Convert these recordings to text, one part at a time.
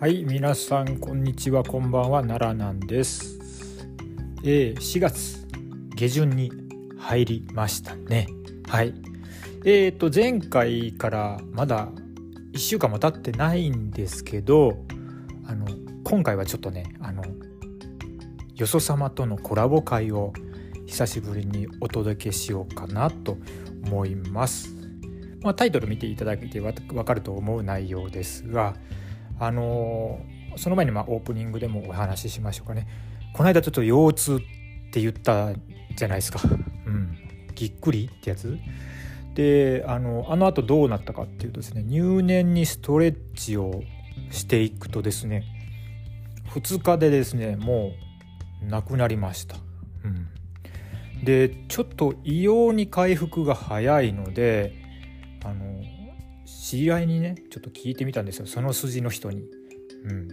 はい、皆さんこんにちは、こんばんは、奈良なんです。えー、4月下旬に入りましたね。はい。えーと前回からまだ1週間も経ってないんですけど、あの今回はちょっとね、あのよそ様とのコラボ会を久しぶりにお届けしようかなと思います。まあ、タイトル見ていただけてわ分かると思う内容ですが、あのーその前にまあオープニングでもお話ししましょうかね。この間ちょっと腰痛って言ったじゃないですか。うん。ぎっくりってやつ。であのあの後どうなったかっていうとですね入念にストレッチをしていくとですね2日でですねもうなくなりました、うん、でちょっと異様に回復が早いのであの知り合いにねちょっと聞いてみたんですよその筋の人に。うん、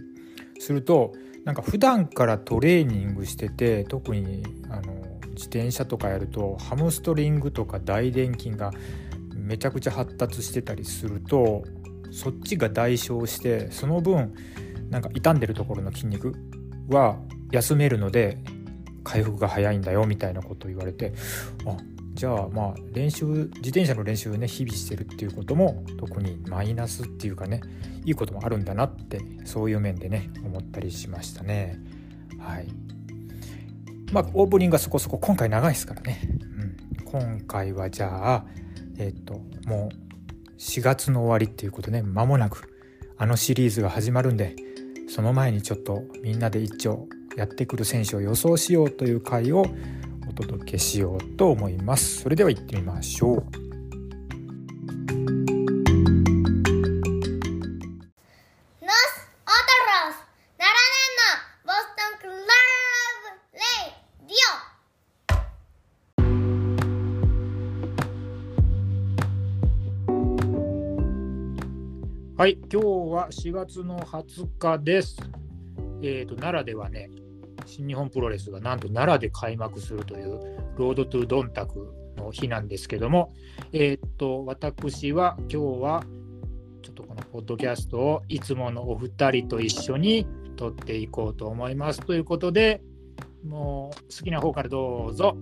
するとなんか普段からトレーニングしてて特にあの自転車とかやるとハムストリングとか大臀筋がめちゃくちゃ発達してたりするとそっちが代償してその分なんか傷んでるところの筋肉は休めるので回復が早いんだよみたいなことを言われてあじゃあまあ練習自転車の練習をね日々してるっていうことも特にマイナスっていうかねいいこともあるんだなってそういう面でね思ったりしましたね。はい。まあオープニングがそこそこ今回長いですからね、うん、今回はじゃあえっ、ともう4月の終わりっていうことね間もなくあのシリーズが始まるんでその前にちょっとみんなで一丁やってくる選手を予想しようという回を届けしようと思いますそれでは行ってみましょう.はい、今日は4月の20日です。えっ、と、奈良ではね、新日本プロレスがなんと奈良で開幕するというロードトゥドンタクの日なんですけども、えっ、と、私は今日はちょっとこのポッドキャストをいつものお二人と一緒に撮っていこうと思いますということで、もう好きな方からどうぞ。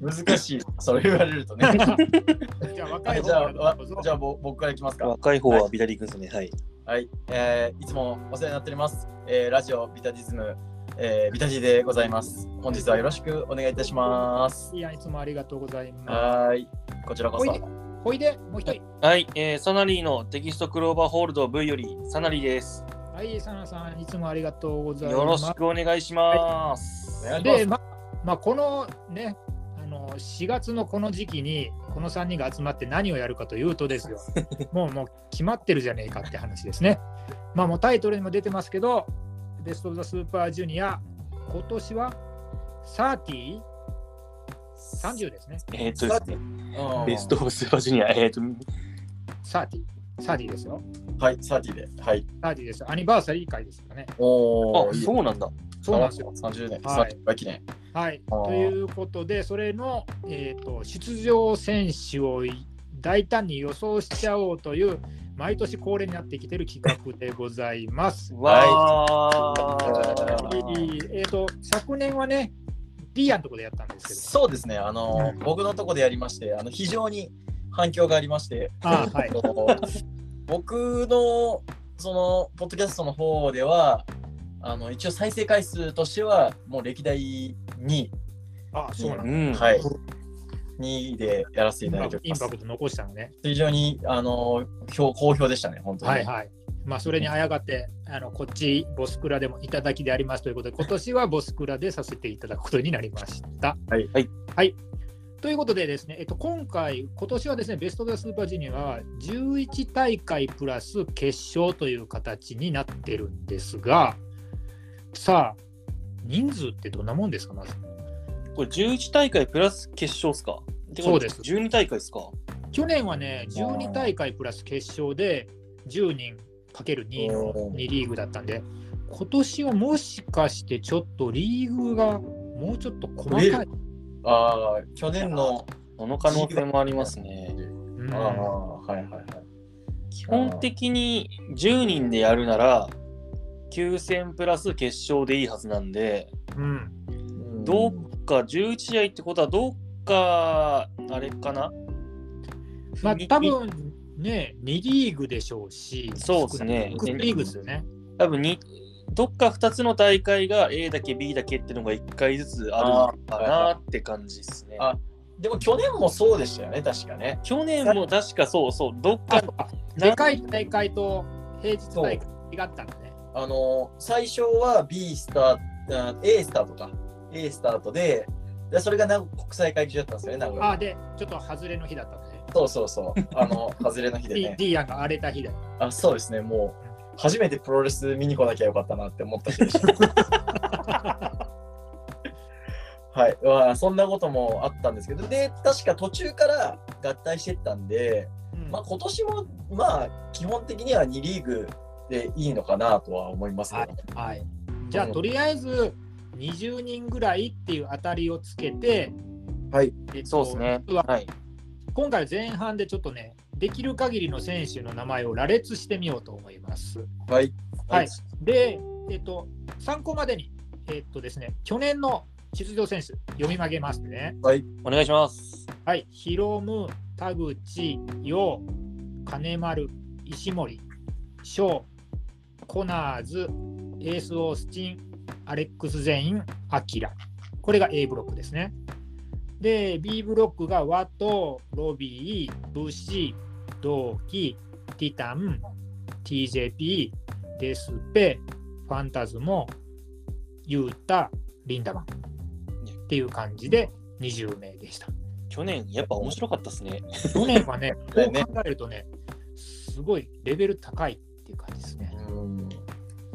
難しい、それ言われるとね。じゃあ若い方じゃあ、わからどうぞ。じゃあぼ僕からいきますか。若い方はビタリー君ですね。はい。はい、えーいつもお世話になっております。えーラジオビタディズム、えービタジでございます。本日はよろしくお願いいたします。いや、いつもありがとうございまはーい、こちらこそほいで。す。ほいで、もう一人。はい、えー、サナリーのテキストクローバーホールド V よりサナリーです。はい、サナさん、いつもありがとうございます。よろしくお願いします。お願いで、ままあ、このね、あの4月のこの時期に、この3人が集まって何をやるかというとですよ、もうもう決まってるじゃねえかって話ですね。まあ、もうタイトルにも出てますけど、ベスト・オブ・ザ・スーパージュニア、今年は 30?30 30ですね。えーっとですね、うんベストオブスーパージュニア、えーっと、30。30ですよ。はい、サーティで。はい。30です。アニバーサリー会ですからね。おー、あ、そうなんだ。そうなんですよ。30年、はい30回記念。はい、ということで、それの、えー、と出場選手を大胆に予想しちゃおうという、毎年恒例になってきている企画でございます。わー。えー、と昨年はね、リーアのところでやったんですけそうですね、あの、うん。僕のとこでやりまして、あの非常に反響がありまして、ど、あーはい、僕のそのポッドキャストの方ではあの一応再生回数としてはもう歴代2位、あそうなんだ、うん。はい、2位でやらせていただいておりますインパクト残したのね。非常にあの評好評でしたね本当に、はいはい。まあ、それにあやがって、あのこっち、ボスクラでもいただきでありますということで、今年はボスクラでさせていただくことになりました。はいはい。はい。ということでですね、えっと、今回、今年はですね、ベスト・ザ・スーパージュニアは11大会プラス決勝という形になってるんですが、さあ、人数ってどんなもんですか、まず。これ11大会プラス決勝っすか？そうです。12大会っすか？去年はね、12大会プラス決勝で10人かける2のおー。2リーグだったんで、今年はもしかしてちょっとリーグがもうちょっと細かい。ああ去年のその可能性もありますね。うん。ああはいはいはい。基本的に10人でやるなら、9戦プラス決勝でいいはずなんで、うん。うん。どっか11試合ってことは、どっか、あれかな？にまあ多分ね、2リーグでしょうし、そうですね少ないリーグですよね。多分にどっか2つの大会が A だけ B だけっていうのが1回ずつあるのかなって感じですね。あでも去年もそうでしたよね、確かね。去年も確かそうそう、どっかでかい大会と平日大会違ったんだね。あの最初は B スターあ A スタートか A スタートででそれが名古国際会議所だったんですよね名古屋。あで、ちょっと外れの日だったんだね。そうそうそう。あの外れの日でね。D アンが荒れた日だよ。あそうですねもう初めてプロレス見に来なきゃよかったなって思った日でした。はい、まあ、そんなこともあったんですけどで確か途中から合体してったんで、うん。まあ、今年もまあ基本的には2リーグでいいのかなとは思いますけど、はいはい、じゃあ、とりあえず20人ぐらいっていう当たりをつけて、はい、えっとそうですね。実ははい。今回前半でちょっとね、できる限りの選手の名前を羅列してみようと思います。はいはい、で、えっと、参考までに、えっとですね、去年の出場選手、読み上げますね。お願いします。はい、ヒロム、田口、ヨウ、金丸、石森、ショー、コナーズ、エース・オースチン、アレックス・ゼイン、アキラ。これが A ブロックですね。で、B ブロックがワト、ロビー、ブシ、ドーキ、ティタン、TJP、デスペ、ファンタズモ、ユータ、リンダマン。っていう感じで20名でした。去年、やっぱ面白かったですね。去年は ね、こう考えるとね、すごいレベル高いっていう感じですね。うん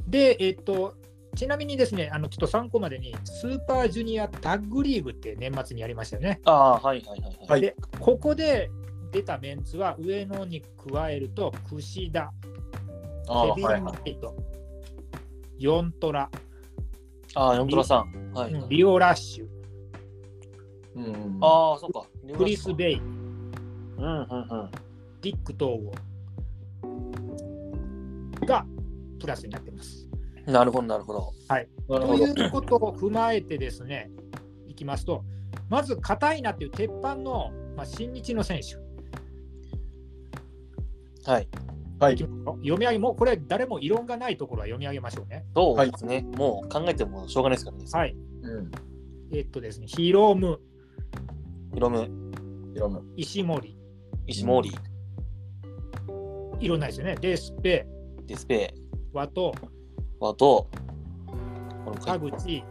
で、えっと、ちなみにですね、あのちょっと参考までに、スーパージュニアタッグリーグって年末にやりましたよね。ああ、はいはいはいはい。はいで、ここで出たメンツは上野に加えると、櫛田、ケビン・マイト、ヨントラ、ああ、ヨントラさん。はい。うんリオ・ラッシュ、うんああ、そうか。クリス・ベイ、うんうんうん。ディック・統合がプラスになってます。なるほど、なるほど。なるということを踏まえてですね、いきますと、まず硬いなっていう鉄板の、まあ、新日の選手、はい。はい。読み上げも、これ、誰も異論がないところは読み上げましょうね。そうですね。もう考えてもしょうがないですからね。はい。うん。えっとですね、ヒロム、ヒロム、ヒロム。石森、石森、いろんなですよね。デスペ、デスペ、ワト、ワト、この田口、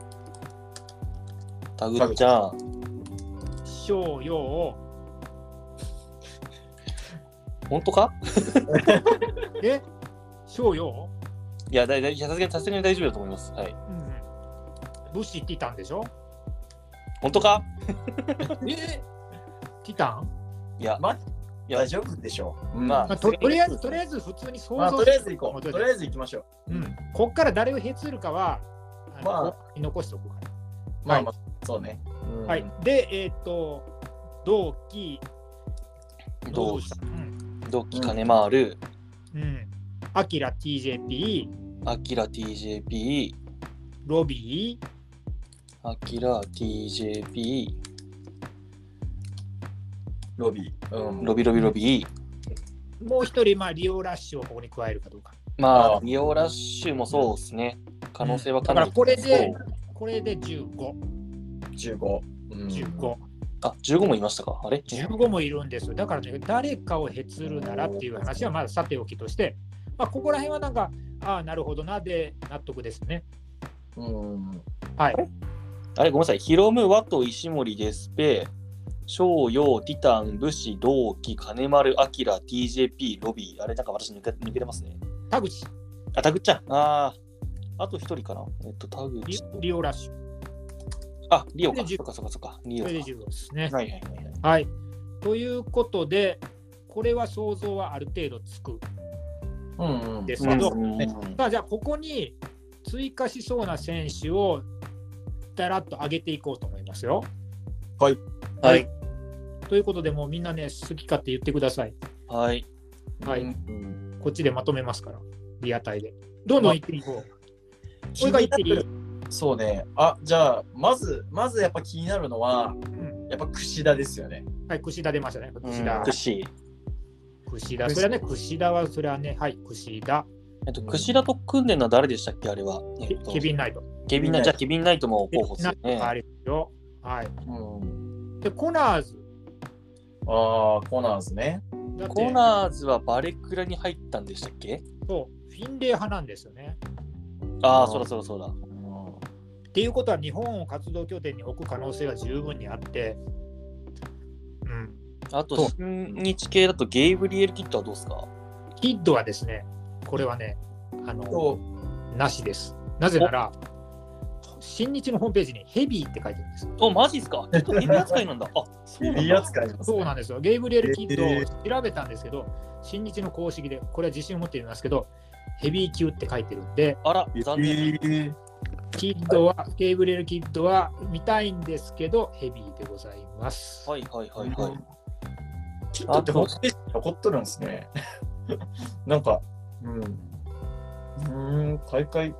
タグちゃん、翔陽、本当か？え？翔陽、いや、だいだいさすがにさすがに大丈夫だと思います。はい。うん。うん、武士ティタンでしょ？本当か？え？ティタン、いや、ま大丈夫でしょう、うん。ままあ、ととりあえず、とりあえず普通に想まあ像とりあえず行こう。ととりあえず行きましょう。うん、こっから誰をへつるかは、まあ残しておくから。まあまあそうね、うん。はい。で、えっ、と、同期、同期、うん、同期金回る、うん、アキラ TJP、アキラ TJP、ロビー、アキラ TJP、ロビー、うん、ロビロビロビもう一人、まあ、リオラッシュをここに加えるかどうか。まああ、リオラッシュもそうですね。可能性はかなり。だからこれでこれで15、15、うん、15、あ、15もいましたかあれ？15もいるんですよ。だからね、誰かをへつるならっていう話はまださておきとして、まあ、ここら辺はなんか、ああ、なるほどな、で納得ですね。うん、はい。あれ、ごめんなさい。ヒロム、ワト、石森、デスペ、翔陽、ティタン、武士、同期、金丸、アキラ、TJP、ロビー。あれ、なんか私抜け抜けてますね。田口、あ、タグちゃん。ああ。あと一人かな。えっと、タグリチ。リオラッシュ。あ、リオか。そっかそっかそっか。リオか。これで15ですね。はいはいはいはい。はい。ということで、これは想像はある程度つくうん、うん、ですけど、うんねさあじゃあここに追加しそうな選手をだらっと上げていこうと思いますよ。はい。ということで、もうみんなね、好き勝手言ってください。はい。はい、うんこっちでまとめますから、リアタイで。どんどん行っていこう。これが言っていい？そうね。あ、じゃあ、まず、まずやっぱ気になるのは、うんやっぱ櫛田ですよね。はい、串田出ましたね。う串田ん。串。串田。それはね、串田は、それはね、はい、串田。えっと、串田と組んでるのは誰でしたっけ？あれは。えケっとケビン・ナイト。ケビンナイト。じゃあ、ケビンナイトも候補ですよね。ありますよ。はい。うん。で、コナーズ。ああ、コナーズね。だってコナーズはバレクラに入ったんでしたっけ？そう、フィンレイ派なんですよね。ああ、そらそらそうだ。っていうことは、日本を活動拠点に置く可能性が十分にあって、うん。あとそう、新日系だとゲイブリエル・キッドはどうですか？キッドはですね、これはね、あの、そうなしです。なぜなら、新日のホームページにヘビーって書いてるんです。お、マジっすか？ちょっとヘビ扱いなんだ。あ、そうなんだ。いい扱いそうなんですよ。ゲイブリエル・キッドえを調べたんですけど、新日の公式で、これは自信を持っていますけど、ヘビー級って書いてるんで、あら、残念。えーキッドは、ゲイブリエル・キッドは見たいんですけど、ヘビーでございます。はいはいはいはい。キットってホームページに残っとるんですね。なんか、うん。うーん、大会。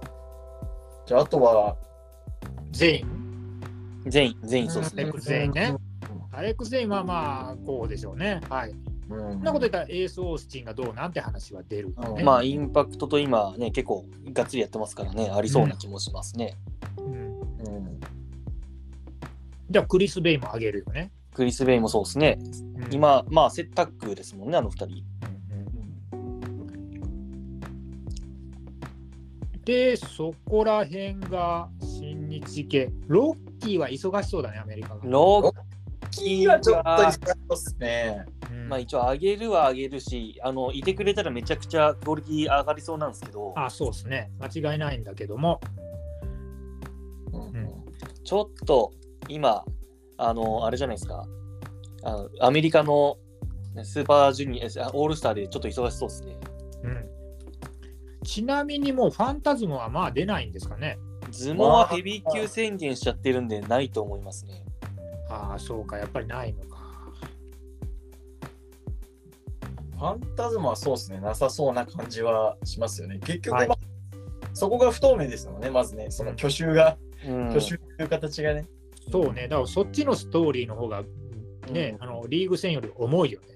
じゃあ、あとは、全員？全員、全員そうですねアレッ。クス・ゼインね。アレックス・ゼインはまあ、こうでしょうね。はい。うん。そんなこと言ったら、エース・オースティンがどうなんて話は出る、ね。まあ、インパクトと今ね、結構がっつりやってますからね、ありそうな気もしますね。うん、うん。じゃあ、クリス・ベイもあげるよね。クリス・ベイもそうですね。うん、今、まあ、セッタックですもんね、あの二人。で、そこら辺が新日系。ロッキーは忙しそうだね、アメリカが。ロキーはちょっと忙しそうっすね。うんまあ一応上げるは上げるし、あのいてくれたらめちゃくちゃクオリティ上がりそうなんですけど、あ、そうですね。間違いないんだけども。うんちょっと今、あの、あれじゃないですか、あのアメリカのねスーパージュニア、あオールスターでちょっと忙しそうですね。うん、ちなみにもうファンタズムはまあ出ないんですかね。ズモはヘビー級宣言しちゃってるんで、ないと思いますね。ああ、そうか、やっぱりないのか。ファンタズマはそうですね、なさそうな感じはしますよね。結局、はいまあそこが不透明ですよね、まずね、その去就が、うん去就という形がね。そうね、だからそっちのストーリーの方が、ね、うんあのリーグ戦より重いよね。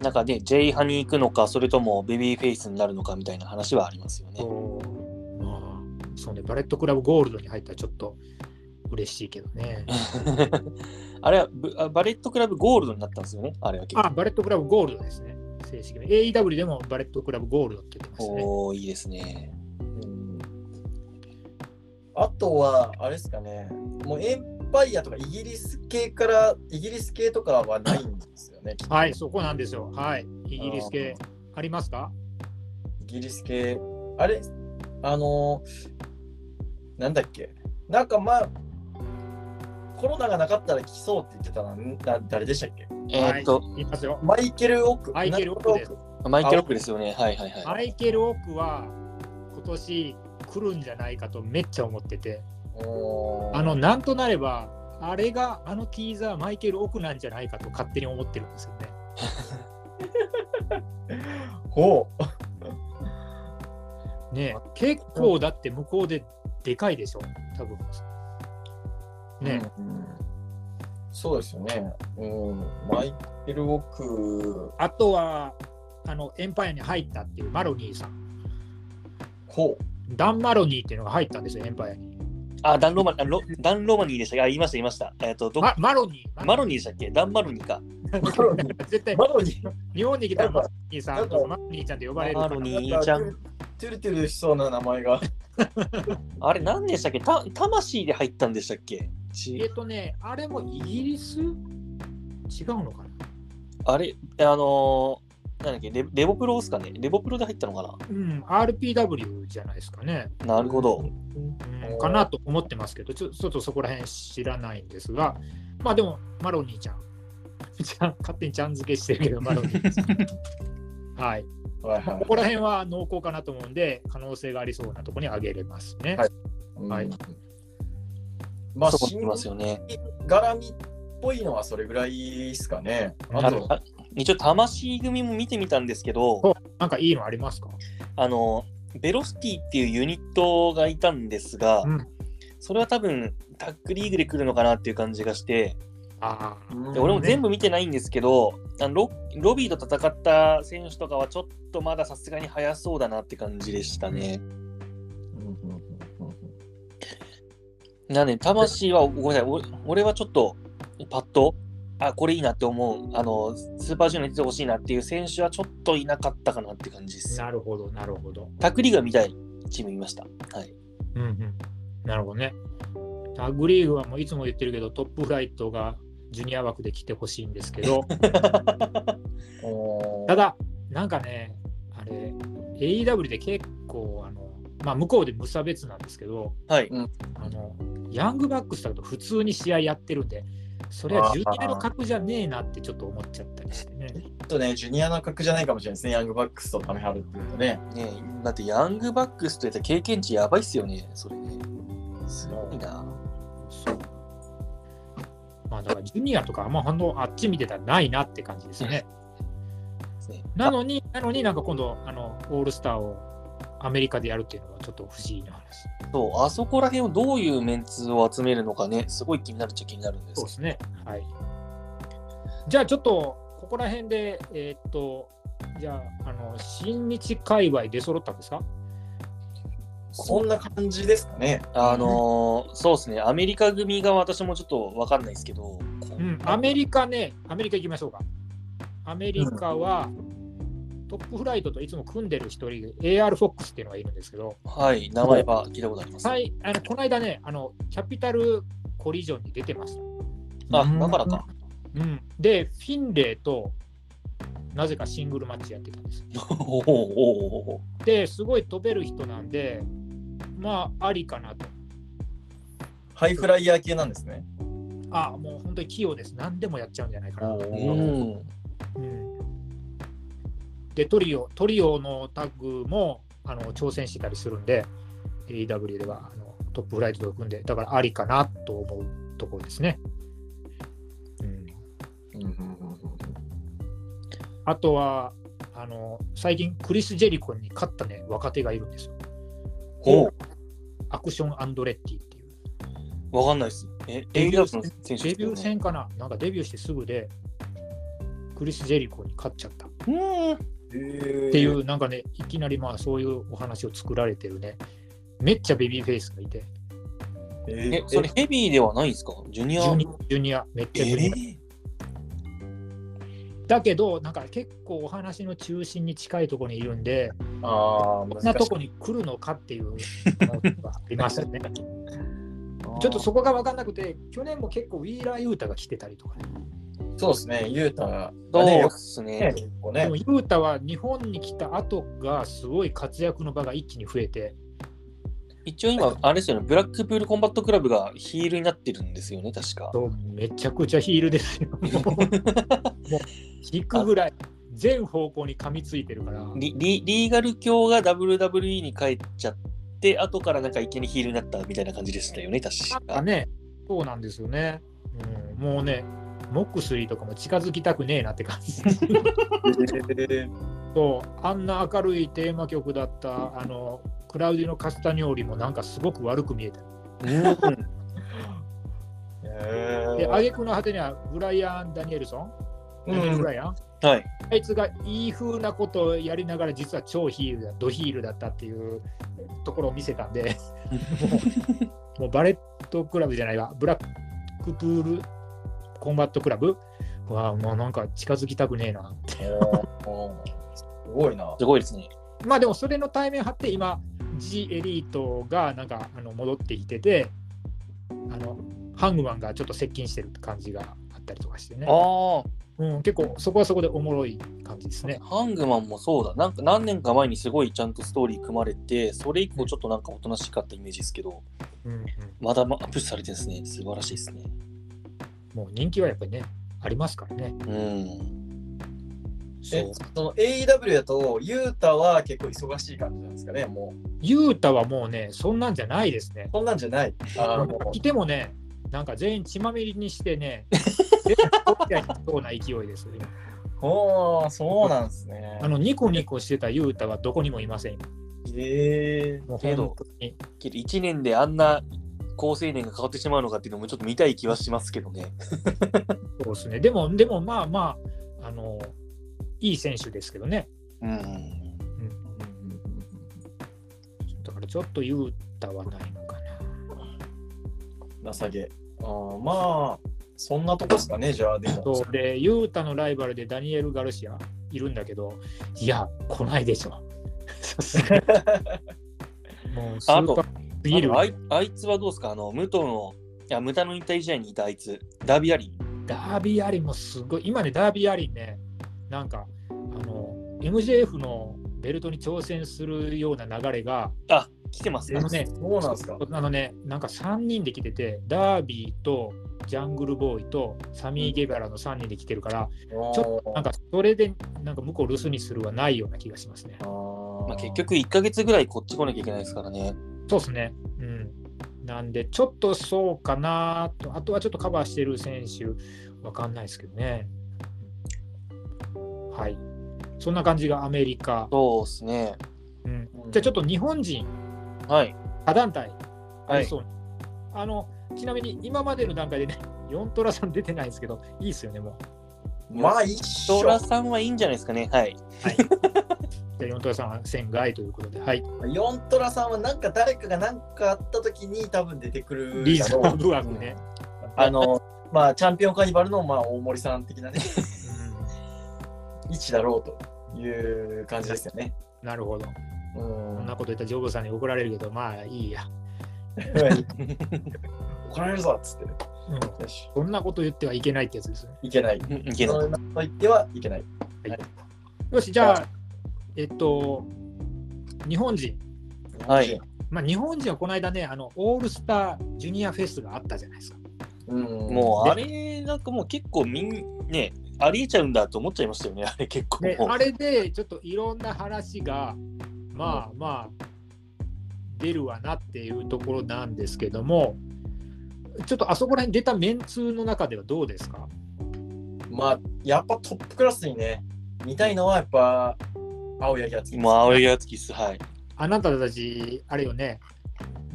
なんかね、J 派に行くのか、それともベビーフェイスになるのかみたいな話はありますよね。そうまあ、そうね、バレットクラブゴールドに入ったらちょっと嬉しいけどね。あれはブあバレットクラブゴールドになったんですよね、あれは結構あ、バレットクラブゴールドですね。正式に。AEW でもバレットクラブゴールドって言ってますね。おー、いいですね。うんあとは、あれですかね、もうパイアとかイギリス系から、イギリス系とかはないんですよね。はい、そこなんですよ。はい。イギリス系ありますか？イギリス系、あれ、あのーなんだっけ、なんかまあ、コロナがなかったら来そうって言ってたのはん？な誰でしたっけ？えーっと、はい、いますよ。マイケル・オク。マイケルオクですマイケル・オックですよね。はいはいはい。マイケル・オークは今年来るんじゃないかとめっちゃ思ってて、あの、なんとなれば、あれがあのティーザーマイケル・オークなんじゃないかと勝手に思ってるんですよね。ほう。ねえ結構だって向こうででかいでしょ、多分。ねえ、うんそうですよね。うん、マイケル・オク、あとは、あの、エンパイアに入ったっていうマロニーさん。ほダン・マロニーっていうのが入ったんですよ、エンパイアに。あ、ダンロマあロダンロマニーでしたっけあ、言いました言いました。えーっと、どまマロニー。マロニーでしたっけ？ダンマロニーか。絶対う。マロニー。日本に来たらマロニーさんとマロニーちゃんって呼ばれるからマロニーちゃん。トゥルトゥルしそうな名前が。あれ、何でしたっけ？た魂で入ったんでしたっけ？えちっとね、あれもイギリス？違うのかな？あれ、あのー、なんだっけレ、レボプロですかね？レボプロで入ったのかうん、RPW じゃないですかね。ななるほど。うん、かなと思ってますけどちょ、ちょっとそこら辺知らないんですが、まあでも、マロニーちゃん。ちゃん勝手にちゃん付けしてるけど、マロニーちゃん。はい。はいはここら辺は濃厚かなと思うんで、可能性がありそうなところに挙げれますね。はいい。はいうんまあ、そこに新いますよね。絡みっぽいのはそれぐらいですかね。ああと、あ一応、魂組も見てみたんですけど、おなんかいいのありますか？あの、ベロシティっていうユニットがいたんですが、うんそれは多分、タッグリーグで来るのかなっていう感じがして、ああ。で俺も全部見てないんですけど、あのロロビーと戦った選手とかはちょっとまださすがに早そうだなって感じでしたね。なんで、魂は、ごめんなさい、俺俺はちょっとパッと、あ、これいいなって思う、あの、スーパージュニアに出てほしいなっていう選手はちょっといなかったかなって感じです。なるほど、なるほど。タッグリーグが見たいチーム見ました。はい。うんうん。なるほどね。タッグリーグはもういつも言ってるけど、トップフライトがジュニア枠で来てほしいんですけど、ただ、なんかね、あれ、AEW で結構、あの、まあ、向こうで無差別なんですけど、はい。あの、ヤングバックスだと普通に試合やってるんで、それはジュニアの格じゃねえなってちょっと思っちゃったりしてね。ちょっとね、ジュニアの格じゃないかもしれないですね、ヤングバックスとタメハルっていうとね。ねえだってヤングバックスといったら経験値やばいっすよね、それね。すごいな。そう。まあだからジュニアとかあんま反応あっち見てたらないなって感じですね。ねなのに、なのになんか今度あのオールスターをアメリカでやるっていうのはちょっと不思議な話。そう、あそこら辺をどういうメンツを集めるのかね、すごい気になるっちゃ気になるんですそうですね。はい。じゃあちょっとここら辺で、えーっと、じゃあ、あの、新日界隈出揃ったんですか？そんな感じですかね。あのーそうですね、アメリカ組が私もちょっとわかんないですけど、うん、アメリカね、アメリカ行きましょうか。アメリカは、トップフライトといつも組んでる一人、AR フォックスっていうのがいるんですけど、はい、名前は聞いたことあります。はい、あのこの間ねあの、キャピタルコリジョンに出てました。あ、だからか。うん、で、フィンレイとなぜかシングルマッチやってたんです。で、すごい飛べる人なんで、まあ、ありかなと。ハイフライヤー系なんですね。あもう本当に器用です。何でもやっちゃうんじゃないかな。うん。うんで、トリオ、トリオのタッグもあの挑戦してたりするんで、AEW ではあのトップフライトと組んで、だからありかなと思うところですね。うん、あとはあの、最近クリス・ジェリコに勝ったね、若手がいるんですよ。ほう、アクション・アンドレッティっていう。わかんないです。え、デビュー手デビュー戦かな？なんかデビューしてすぐで、クリス・ジェリコに勝っちゃった。うん。っていう、なんかね、いきなりまあそういうお話を作られてるね、めっちゃベビーフェイスがいて、え、それヘビーではないんですか？ジュニア？ジュニア、めっちゃジュニア。えだけど、なんか結構お話の中心に近いところにいるんで、ああ、こんなとこに来るのかっていうのがありますよね。ちょっとそこが分かんなくて、去年も結構ウィーラー・ユータが来てたりとかね。そうですね、ユータがそうですね。結構ねでも、ユータは日本に来た後がすごい活躍の場が一気に増えて、一応今、あれですよね、ブラックプールコンバットクラブがヒールになってるんですよね、確か。そうめちゃくちゃヒールですよ。もう引くぐらい全方向に噛みついてるから。リリリーガル卿が WWE に帰っちゃって、後からなんかいきなりヒールになったみたいな感じでしたよね、確か。ね、そうなんですよね。うん、もうね、モックスリーとかも近づきたくねえなって感じ。そうあんな明るいテーマ曲だったあのクラウディのカスタニョーリもなんかすごく悪く見えた。うんで、挙句の果てにはブライアン・ダニエルソン、ダニエルブライアン、はい。あいつがいい風なことをやりながら実は超ヒールだ、ドヒールだったっていうところを見せたんで、もうバレットクラブじゃないわ、ブラックプールコンバットクラブはもうなんか近づきたくねえな。すごいな。すごいですね。まあでもそれの対面張って今 G エリートがなんかあの戻ってきててあのハングマンがちょっと接近してる感じがあったりとかしてね、あうん、結構そこはそこでおもろい感じですあ、ね。ハングマンもそうだ。なんか何年か前にすごいちゃんとストーリー組まれて、それ以降ちょっとなんかおとなしかったイメージですけど、うんうん、まだまアップされてるんですね。素晴らしいですね。もう人気はやっぱりねありますからね。うん。そえう。その AEW だと、ユータは結構忙しい感じなんですかね、もう。ユータはもうねそんなんじゃないですね。そんなんじゃない。あ来てもねなんか全員血まみれにしてね そうな勢いですおー、そうなんですね。あのニコニコしてた雄太はどこにもいません。えもうけどけど1年であんな好青年が変わってしまうのかっていうのもちょっと見たい気はしますけどね。そうですね。でも、でもまあまあ、あの、いい選手ですけどね。うん。うん、だからちょっと雄太はないのかな。情け。あーまあ、そんなとこですかね、じゃあ、でも。そうで、雄太のライバルでダニエル・ガルシアいるんだけど、いや、来ないでしょ。もうスーパーすぎるあ。いあいつはどうですか？あの、武藤の、いや、ムタの引退試合にいたあいつ、ダービーアリー。ダービーアリンもすごい、今ね、ダービーアリンね、なんか、あの、MJF のベルトに挑戦するような流れが、あ、来てますねあの。ね、そうなんですか。あのね、なんか3人で来てて、ダービーとジャングルボーイとサミー・ゲガラの3人で来てるから、ちょっとなんかそれでなんか向こう留守にするはないような気がしますね。まあ、結局1ヶ月ぐらいこっち来なきゃいけないですからね。そうですね。うん。なんで、ちょっとそうかなと、あとはちょっとカバーしてる選手、わかんないですけどね。はい。そんな感じがアメリカ。そうですね。うん、じゃあちょっと日本人、はい。他団体、あはいりそうあのちなみに今までの段階でね、4トラさん出てないんですけど、いいですよね、もう。まあ、一緒トラさんはいいんじゃないですかね。はい。はい。じゃあ4トラさんは線外ということで、はい。ヨントラさんはなんか誰かが何かあった時に多分出てくるリーズナブル枠ね。あの、まあ、チャンピオンカーニバルの、まあ、大森さん的なね、位置だろうという感じですよね。うん、なるほど。うんこんなこと言ったらジョブさんに怒られるけど、まあいいや。怒られるぞっつって。うん、よし、そんなこと言ってはいけないってやつですね。いけない。うんいけない。そんなこと言ってはいけない。よし、じゃあ、えっと、日本人。はい。まあ、日本人はこの間ね、あの、オールスタージュニアフェスがあったじゃないですか。うん、もうあれ、なんかもう結構みんね、ありえちゃうんだと思っちゃいましたよね。あれ結構。あれでちょっといろんな話が、まあまあ、出るわなっていうところなんですけども、ちょっとあそこら辺出たメンツの中ではどうですか？まあ、やっぱトップクラスにね、見たいのはやっぱ、青柳敦樹。もう青柳敦樹っす。はい。あなたたち、あれよね、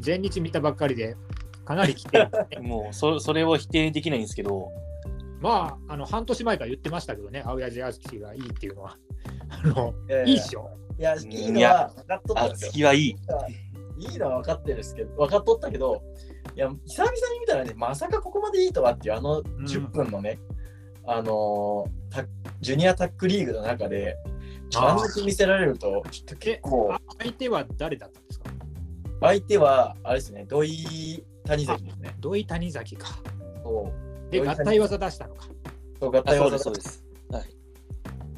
前日見たばっかりで、かなり来てる、もうそそれを否定できないんですけど、まあ、あの半年前から言ってましたけどね、青柳敦樹がいいっていうのは。あのいやいやいいっしょ。いや、いいのは分かっとったんですよ。敦樹はいい。いいのは分かってるんですけど、分かっとったけど、いや、久々に見たらね、まさかここまでいいとはっていう、あの10分のね、あのータジュニアタックリーグの中で、あんだけ見せられると、ちょっと結構あ、相手は誰だったんですか？相手は、あれですね、土井谷崎ですね。土井谷崎か。そう。で、合体技出したのか。そう合体技だそうです。はい。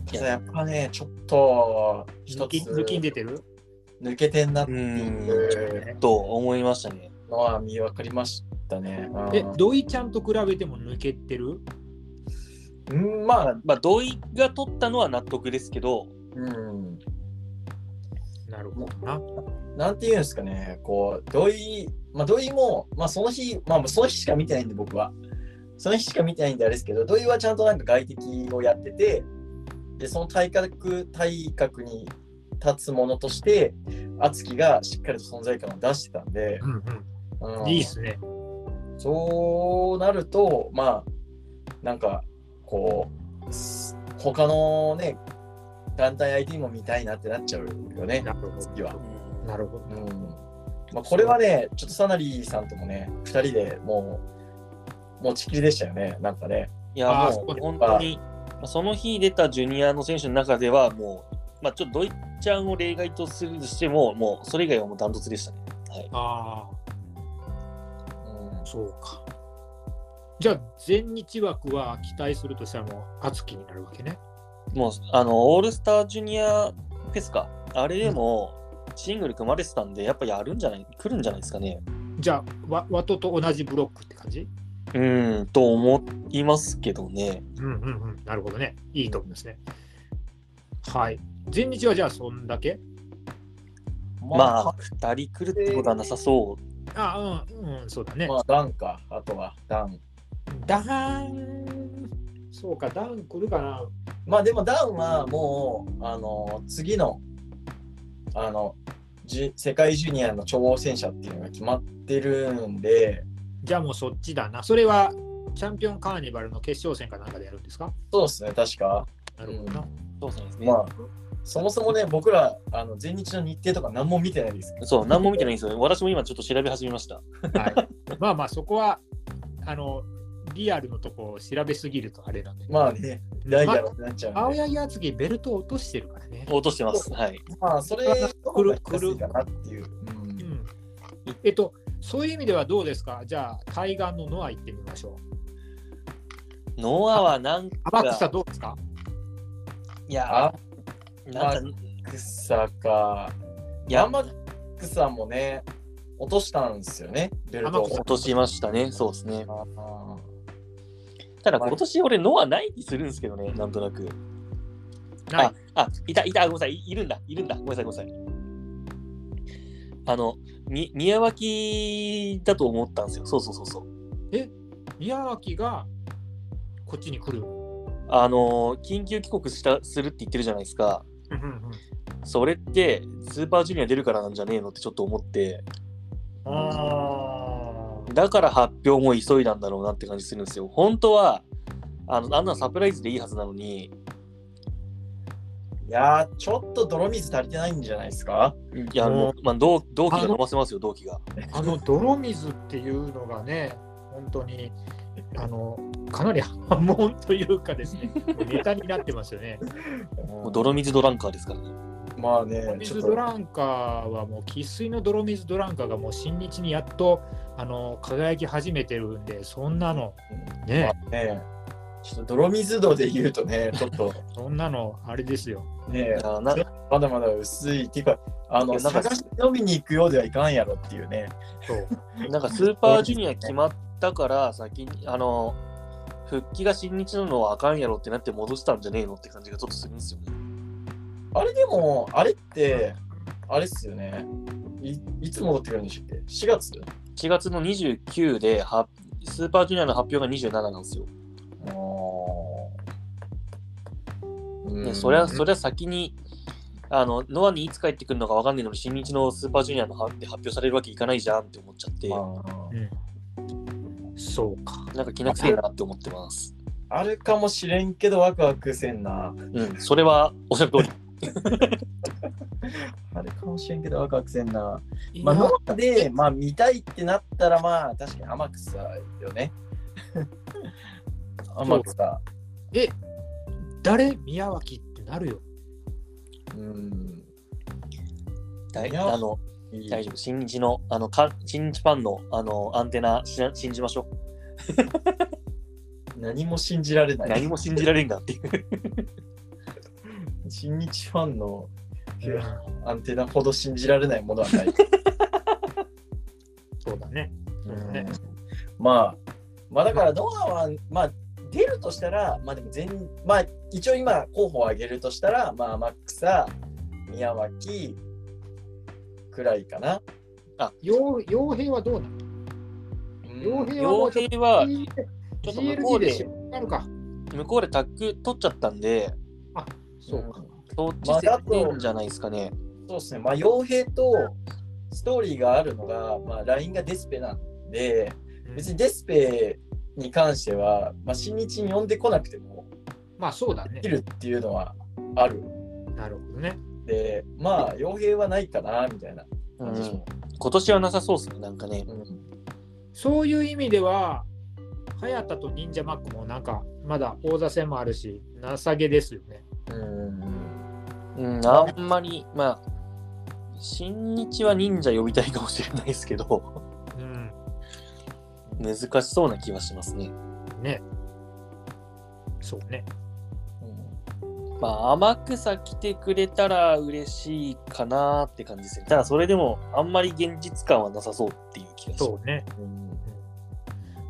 ただやっぱね、ちょっと、一つ抜き抜きに出てる？抜けてんなってういー。うんと思いましたね。のは見分かりましたね。うんえ、土井ちゃんと比べても抜けてる？うん、まあ、まあ、土井が取ったのは納得ですけど、うん。なるほどな。なんていうんですかね、こう、土井、まあ、土井も、まあ、その日、まあ、その日しか見てないんで、僕は。その日しか見てないんであれですけど、土井はちゃんとなんか外敵をやってて、で、その体格、体格に立つものとして、敦樹がしっかりと存在感を出してたんで、うんううんん。いいっすね。そうなると、まあ、なんか、こう、す他のね、団体相手にも見たいなってなっちゃうよね、なるほ次は。ど。なるほど。うんまあ、これはね、ちょっとサナリーさんともね、2人でもう、持ちきりでしたよね、なんかね。いや、もう本当に、まあその日出たジュニアの選手の中では、もう、まあ、ちょっとドイちゃんを例外とするとしても、もうそれ以外はもうダントツでしたね。はい。あうんあ、そうか。じゃあ、全日枠は期待するとしたらもう、敦樹になるわけね。もう、あの、オールスタージュニアフェスか。あれでも、シングル組まれてたんで、やっぱやるんじゃない、来るんじゃないですかね。じゃあ、わワトと同じブロックって感じ？うーん、と思いますけどね。うんうんうん。なるほどね。いいと思いますね。はい。全日はじゃあ、そんだけ？まあ、二人来るってことはなさそう。あうん、うん、そうだねま。あ、ダンか、あとはダン。ダン、そうか、ダン来るかな。まあでもダウンはもう、あの、次の、あの、じゅ世界ジュニアの挑戦者っていうのが決まってるんで、じゃあもうそっちだな。それはチャンピオンカーニバルの決勝戦かなんかでやるんですか？そうですね、確か。なるほどな。そうですね。まあ、そもそもね、僕ら、あの前日の日程とか何も見てないですけど、そう、何も見てないんですよ。私も今ちょっと調べ始めました。はい、まあまあそこはあのリアルのとこを調べすぎるとあれなんで。まあね、ダイヤロになっちゃうんで、青柳敦樹ベルトを落としてるからね。落としてます。はい。まあ、それの方が安いかなっていう。うんうん、えっと、そういう意味ではどうですか？じゃあ、対岸のノア行ってみましょう。ノアはなん天草か、どうですか？いや、あ、なんか、草か。いや、山草もね、落としたんですよね、ベルト落としましたね。そうですね。ただ今年俺ノアない気するんですけどね、なんとなく。ないあ、あ、いた、いた、ごめんなさい、いいるんだ、いるんだ、ごめんなさい、ごめんなさい。あの、み宮脇だと思ったんですよ。そうそうそうそう。宮脇がこっちに来る？あの、緊急帰国したするって言ってるじゃないですか。うんうんうんそれって、スーパージュニア出るからなんじゃねえのってちょっと思って、あーだから発表も急いだんだろうなって感じするんですよ。本当は、あのあんなのサプライズでいいはずなのに、いやー、ちょっと泥水足りてないんじゃないですか？いや、もうまあ、同同期が飲ませますよ、同期が。あの泥水っていうのがね、本当にあのかなり 波紋というかですね、ネタになってますよね。もう泥水ドランカーですからね。まあね、ちょ水ドランカーはもう生粋の泥水ドランカーがもう新日にやっとあの輝き始めてるんで、そんなのね、まあね、ちょっと泥水道で言うとね、ちょっとそんなのあれですよ。ねい、やなまだまだ薄い。っていうか、あの、なんか探し飲みに行くようではいかんやろっていうね。そう なんかスーパージュニア決まったから、先に、あの、復帰が新日なのはあかんやろってなって戻したんじゃねえのって感じがちょっとするんですよね。あれでも、あれって、あれっすよね。いいつ戻ってくるんでしたっけ ?4 月？4月の29では、スーパージュニアの発表が27なんですよ。ーでそれは、それは先に、あの、ノアにいつ帰ってくるのかわかんないのに、新日のスーパージュニアのはで発表されるわけいかないじゃんって思っちゃって、あーそうか。なんか気なくせえなって思ってます。あるかもしれんけど、ワクワクせんな。うん、それはおっしゃる通り。あるかもしれんけど、ワクワクせんな。まあ、ノアで、まあ、見たいってなったら、まあ、確かに天草よね。天草。え、誰？宮脇ってなるよ。うん。あの大丈夫。新日の、あの、か新日ファンのあのアンテナし信じましょ 何も信じられう。ない。何も信じられんがっていう。新日ファンのうん アンテナほど信じられないものはない。そうだね。うんねまあ、まあだからノアは、まあ出るとしたら、まあでも全、まあ一応今候補を挙げるとしたら、まあマックサ、宮脇くらいかな。傭傭兵はどうなの？傭兵はも傭うちょっと兵は、G- ちょっと向こうででしょなるか。向こうでタッグ取っちゃったんで、そうか。そっちまあ設定んじゃないですかね。そうですね。まあ傭兵とストーリーがあるのが、まあ LINE がデスペなんで、別にデスペに関しては、まあ新日に呼んでこなくてもまあそうだねでき。るっていうのはある。なるほどね。で、まあ傭兵はないかな、みたいなうん感じでしょ。今年はなさそうですね、なんかね。うんそういう意味では、早田と忍者マックもなんか、まだ王座戦もあるし、情けですよね。うんうん、あんまり、まあ、新日は忍者呼びたいかもしれないですけど、うん。難しそうな気はしますね。ね。そうね。まあ、天草来てくれたら嬉しいかなって感じですね。ただ、それでも、あんまり現実感はなさそうっていう気がします。そうね。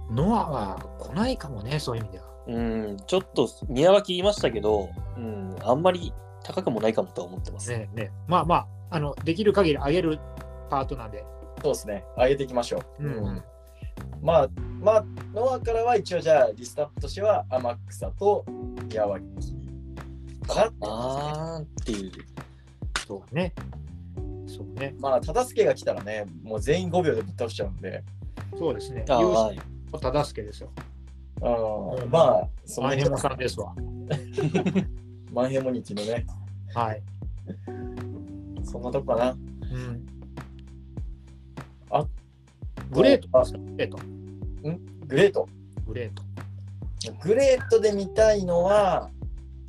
ノアは来ないかもね、そういう意味では。うん、ちょっと宮脇言いましたけど、うん、あんまり高くもないかもとは思ってます。ねねまあまあ、あの、できる限り上げるパートなんで。そうですね。上げていきましょう。うんまあ、まあ、ノアからは一応じゃあリストアップとしては天草と宮脇かなあーっていう。そうね。そうね。まあ、忠助が来たらね、もう全員5秒でぶっ倒しちゃうんで、そうですね。あはい勝忠助ですよ。うん、まあ、その辺マンヘモさんですわ。マンヘモニティのね、はい。そんなとこかな。うん。あグレートですかグレート。グレート？グレート。グレートで見たいのは、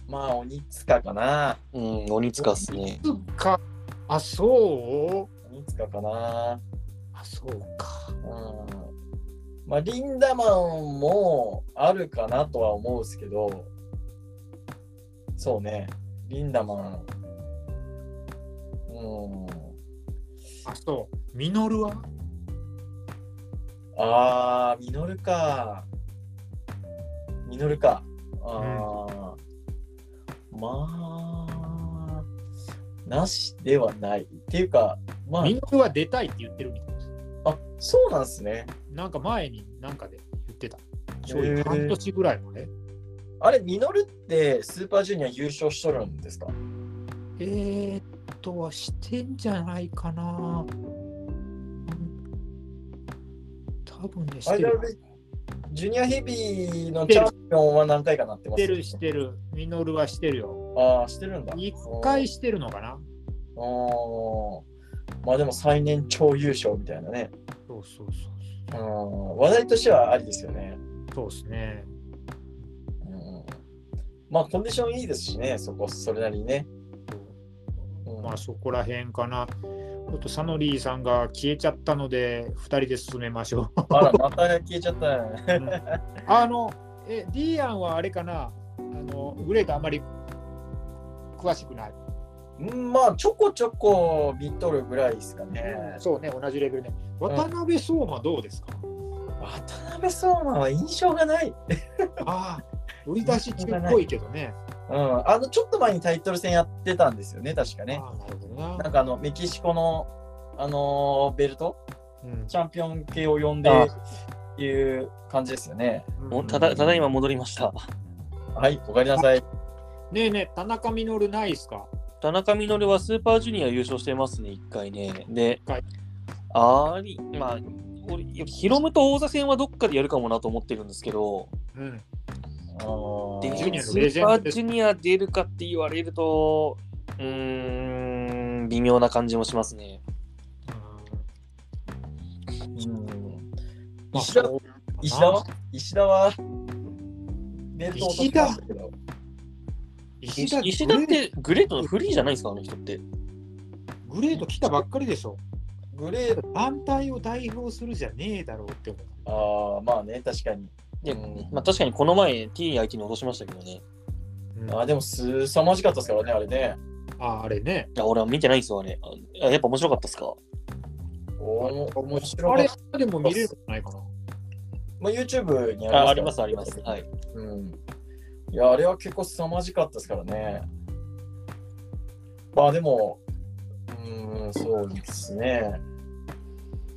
まあ、鬼塚かな。うん、鬼塚っすね。つか、あ、そう？鬼塚かな。あ、そうか。うん。まあ、リンダマンもあるかなとは思うんですけど、そうね、リンダマン。うん。あ、そう。ミノルは？あー、ミノルか。ミノルか。あー、まあ、なしではない。っていうか、まあミ、ノルは出たいって言ってるみたいです。あ、そうなんですね。なんか前になんかで言ってた。ちょへーい半年ぐらい前。あれ、ミノルってスーパージュニア優勝しとるんですか？えー、っとはしてんじゃないかな。多分ね、してる。ジュニアヘビーのチャンピオンは何回かなってますしてる、してる。ミノルはしてるよ。ああ、してるんだ。一回してるのかな？あーまあでも最年長優勝みたいなね。そうそうそううん話題としてはありですよね。そう。そうですね。うんまあコンディションいいですしね、そこ、それなりにね。うんまあそこら辺かな。ちょっとサノリーさんが消えちゃったので、2人で進めましょう。あら、また消えちゃったね。あの、え、ディアンはあれかな、あのグレートあんまり詳しくない。うんまあちょこちょこ見とるぐらいですかね。そうね、同じレベルね。渡辺相馬どうですか、渡辺相馬は印象がない。ああ、売り出し中っぽいけどね。うん、あのちょっと前にタイトル戦やってたんですよね、確かね。なるほどな。なんかあのメキシコの、あのーベルト、うんチャンピオン系を呼んであっていう感じですよね。おただただいま戻りました。はい、おかえりなさい。ねえねえ、田中稔ないっすか？田中稔はスーパージュニア優勝してますね、1回ね。ではい、あり、まあ、俺ヒロムと王座戦はどっかでやるかもなと思ってるんですけど、うん。でジュニアのスーレジェンドですパージュニア出るかって言われると、うーん、微妙な感じもしますね。うんまあ石田石田は石田。石田石田ってグレートのフリーじゃないですか、あの人って。グレート来たばっかりでしょ。グレー団体を代表するじゃねえだろうって思う。ああ、まあね、確かに。でうんまあ、確かにこの前 T 相手に落としましたけどね。うんあーでも、すさまじかったですからね、あれね。ああれね。いや俺は見てないんですよ、あれ。あやっぱ面白かったっすか？おー面白あれかった。でも見れるんじゃないかな。まあ、YouTube にあありありますあります。はい。うん。いや、あれは結構凄まじかったですからね。まあでも、うーん、そうですね。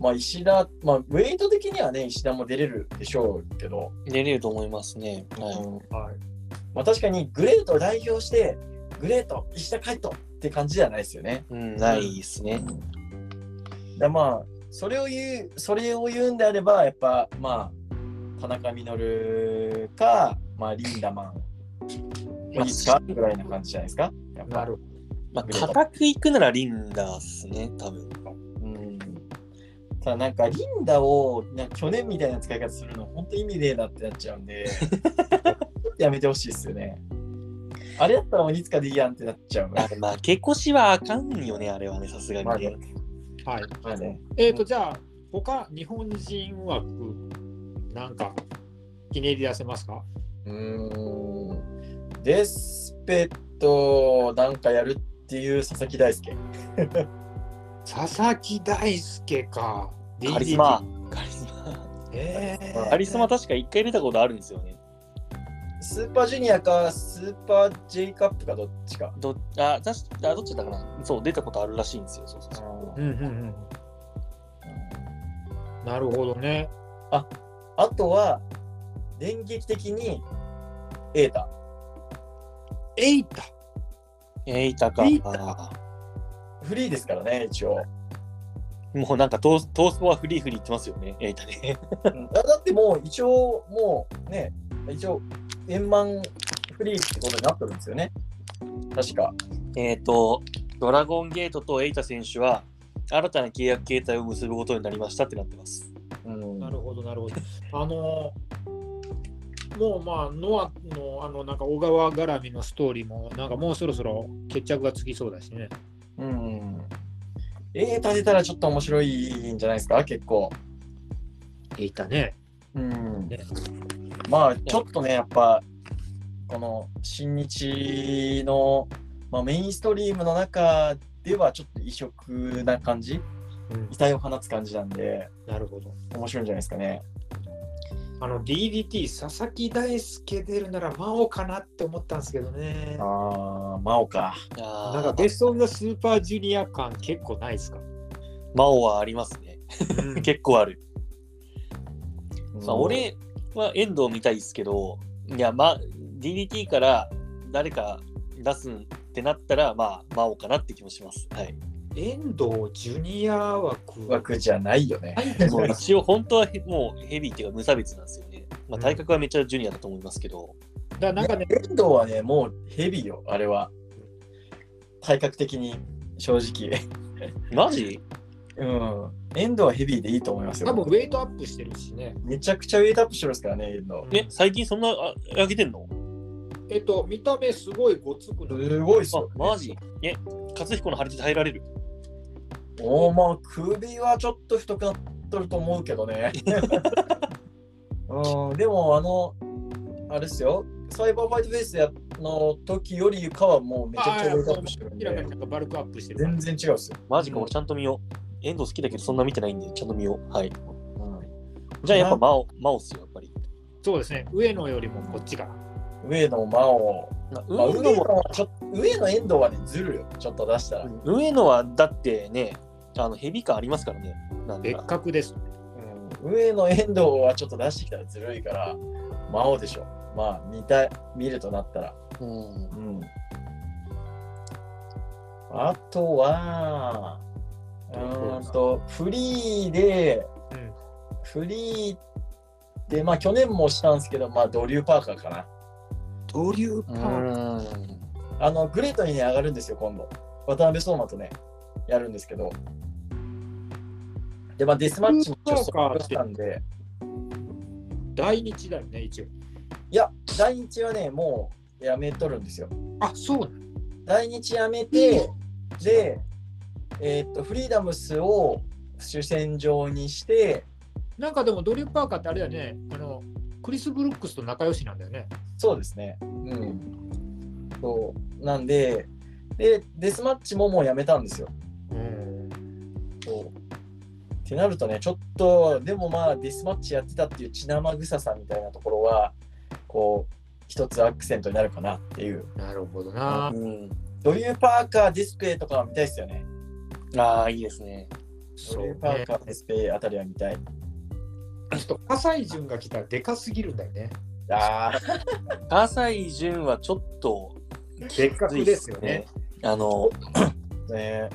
まあ石田、まあウェイト的にはね、石田も出れるでしょうけど、出れると思いますね。はい。うんはい。まあ確かにグレートを代表して、グレート、石田海斗って感じじゃないですよね。うん、ないですね。だまあ、それを言う、それを言うんであれば、やっぱ、まあ、田中稔か、まあ、リンダマン、まあ、いつかぐらいな感じじゃないですか。やっぱなるほまあ、固くいくならリンダーっすね、多分。うん。ただなんか、リンダをなんか去年みたいな使い方するの、本当意味ねえなってなっちゃうんで、ちょっとやめてほしいですよね。あれだったら鬼塚でいいやんってなっちゃう負け越しはあかんよね、あれはね、さすがに。はい。まあね。えっ、と、じゃあ、他、日本人枠、なんか、ひねり出せますか？うーん。デスペットなんかやるっていう佐々木大輔。佐々木大輔か。カリスマ。カリスマ。えー、カリスマ確か一回出たことあるんですよね。スーパージュニアかスーパー J カップかどっちか。どあ確かあどっちだったかなそう、出たことあるらしいんですよ。そうそうそう。うんうんうん。なるほどね。あとは、電撃的に、エータ。エイタ。エイタか。エイタあフリーですからね、一応。ーもうなんかトーストースポはフリーフリー言ってますよね、エイタね。うんだだってもう一応、もうね、一応、円満フリーってことになってるんですよね。確か。えっと、ドラゴンゲートとエイタ選手は、新たな契約形態を結ぶことになりましたってなってます。うんなるほど、なるほど。あのもうまあ、ノアのあのなんか小川絡みのストーリーも、なんかもうそろそろ決着がつきそうだしね。うん。絵立てたらちょっと面白いんじゃないですか、結構。いたね。うんねまあ、ちょっとね、やっぱ、この新日の、まあ、メインストリームの中ではちょっと異色な感じ、うん遺体を放つ感じなんで、なるほど。面白いんじゃないですかね。あの DDT、佐々木大輔出るなら魔王かなって思ったんですけどね。ああ、真央か。あなんかベスト・オブ・ザ・スーパージュニア感結構ないですか、魔王はありますね。結構ある。まあ、うん、俺は遠藤見たいですけど、いや、まあ、DDT から誰か出すってなったら、まあ、魔王かなって気もします。はい。遠藤ジュニア枠枠じゃないよね。もう一応、本当はへもうヘビーっていうか無差別なんですよね。まあ、体格はめっちゃジュニアだと思いますけど、だからなんかね、遠藤はね、もうヘビーよ、あれは。体格的に、正直。マジ？うん。遠藤はヘビーでいいと思いますよ。多分ウェイトアップしてるしね。めちゃくちゃウェイトアップしてますからね、遠藤。え、最近そんなあ上げてんの？えっと、見た目すごいごつくなる。すごいっすあよ、、マジ？え、勝彦の張り手耐えられる？おーまあ、首はちょっと太くなっとると思うけどね。うん、でも、あの、あれですよ、サイバーファイトフェイスやの時よりかはもうめちゃくちゃウェイトアップしてるんで明らかに、なんかバルクアップしてる。全然違うっすよ。マジか、うん俺ちゃんと見よう。遠藤好きだけど、そんな見てないんで、ちゃんと見よう。はい。うんじゃあやっぱ魔王、魔王っすよ、やっぱり。そうですね。上野よりもこっちが。上野真央、なまあ、上野も上野はちょ上野遠藤はね、ずるよ、ちょっと出したら。上野はだってね、あのヘビ感ありますからね。なん別だ格です。うん、上野遠藤はちょっと出してきたらずるいから、真央でしょ。まあ、見たい、見るとなったら。うん。うん。あとは、うーんと、フリーで、うん。フリーで、まあ去年もしたんですけど、まあドリュー・パーカーかな。ドリューパうー。ん。あの、グレートにね、上がるんですよ、今度。渡辺相馬とね、やるんですけど。で、まあデスマッチもちょっとしたんで、大日だよね、一応。いや、第一はね、もうやめとるんですよ。あ、そうなの？第日やめて、で、えーっと、フリーダムスを主戦場にして、なんかでもドリューパーカーってあれだよね。あの、クリス・ブルックスと仲良しなんだよね。そうですね。うん。そう。なんで、で、デスマッチももうやめたんですよ。うん。そう。ってなるとね、ちょっと、でもまあ、デスマッチやってたっていう血生臭さみたいなところは、こう、一つアクセントになるかなっていう。なるほどな。うん、ドリュー・パーカー、ディスプレイとかは見たいですよね。ああ、いいですね。そうねドリュー・パーカー、ディスプレイあたりは見たい。ちょっと葛西潤が来たらでかすぎるんだよね。あ葛西潤はちょっとでっかくですよね。あの、あ、ね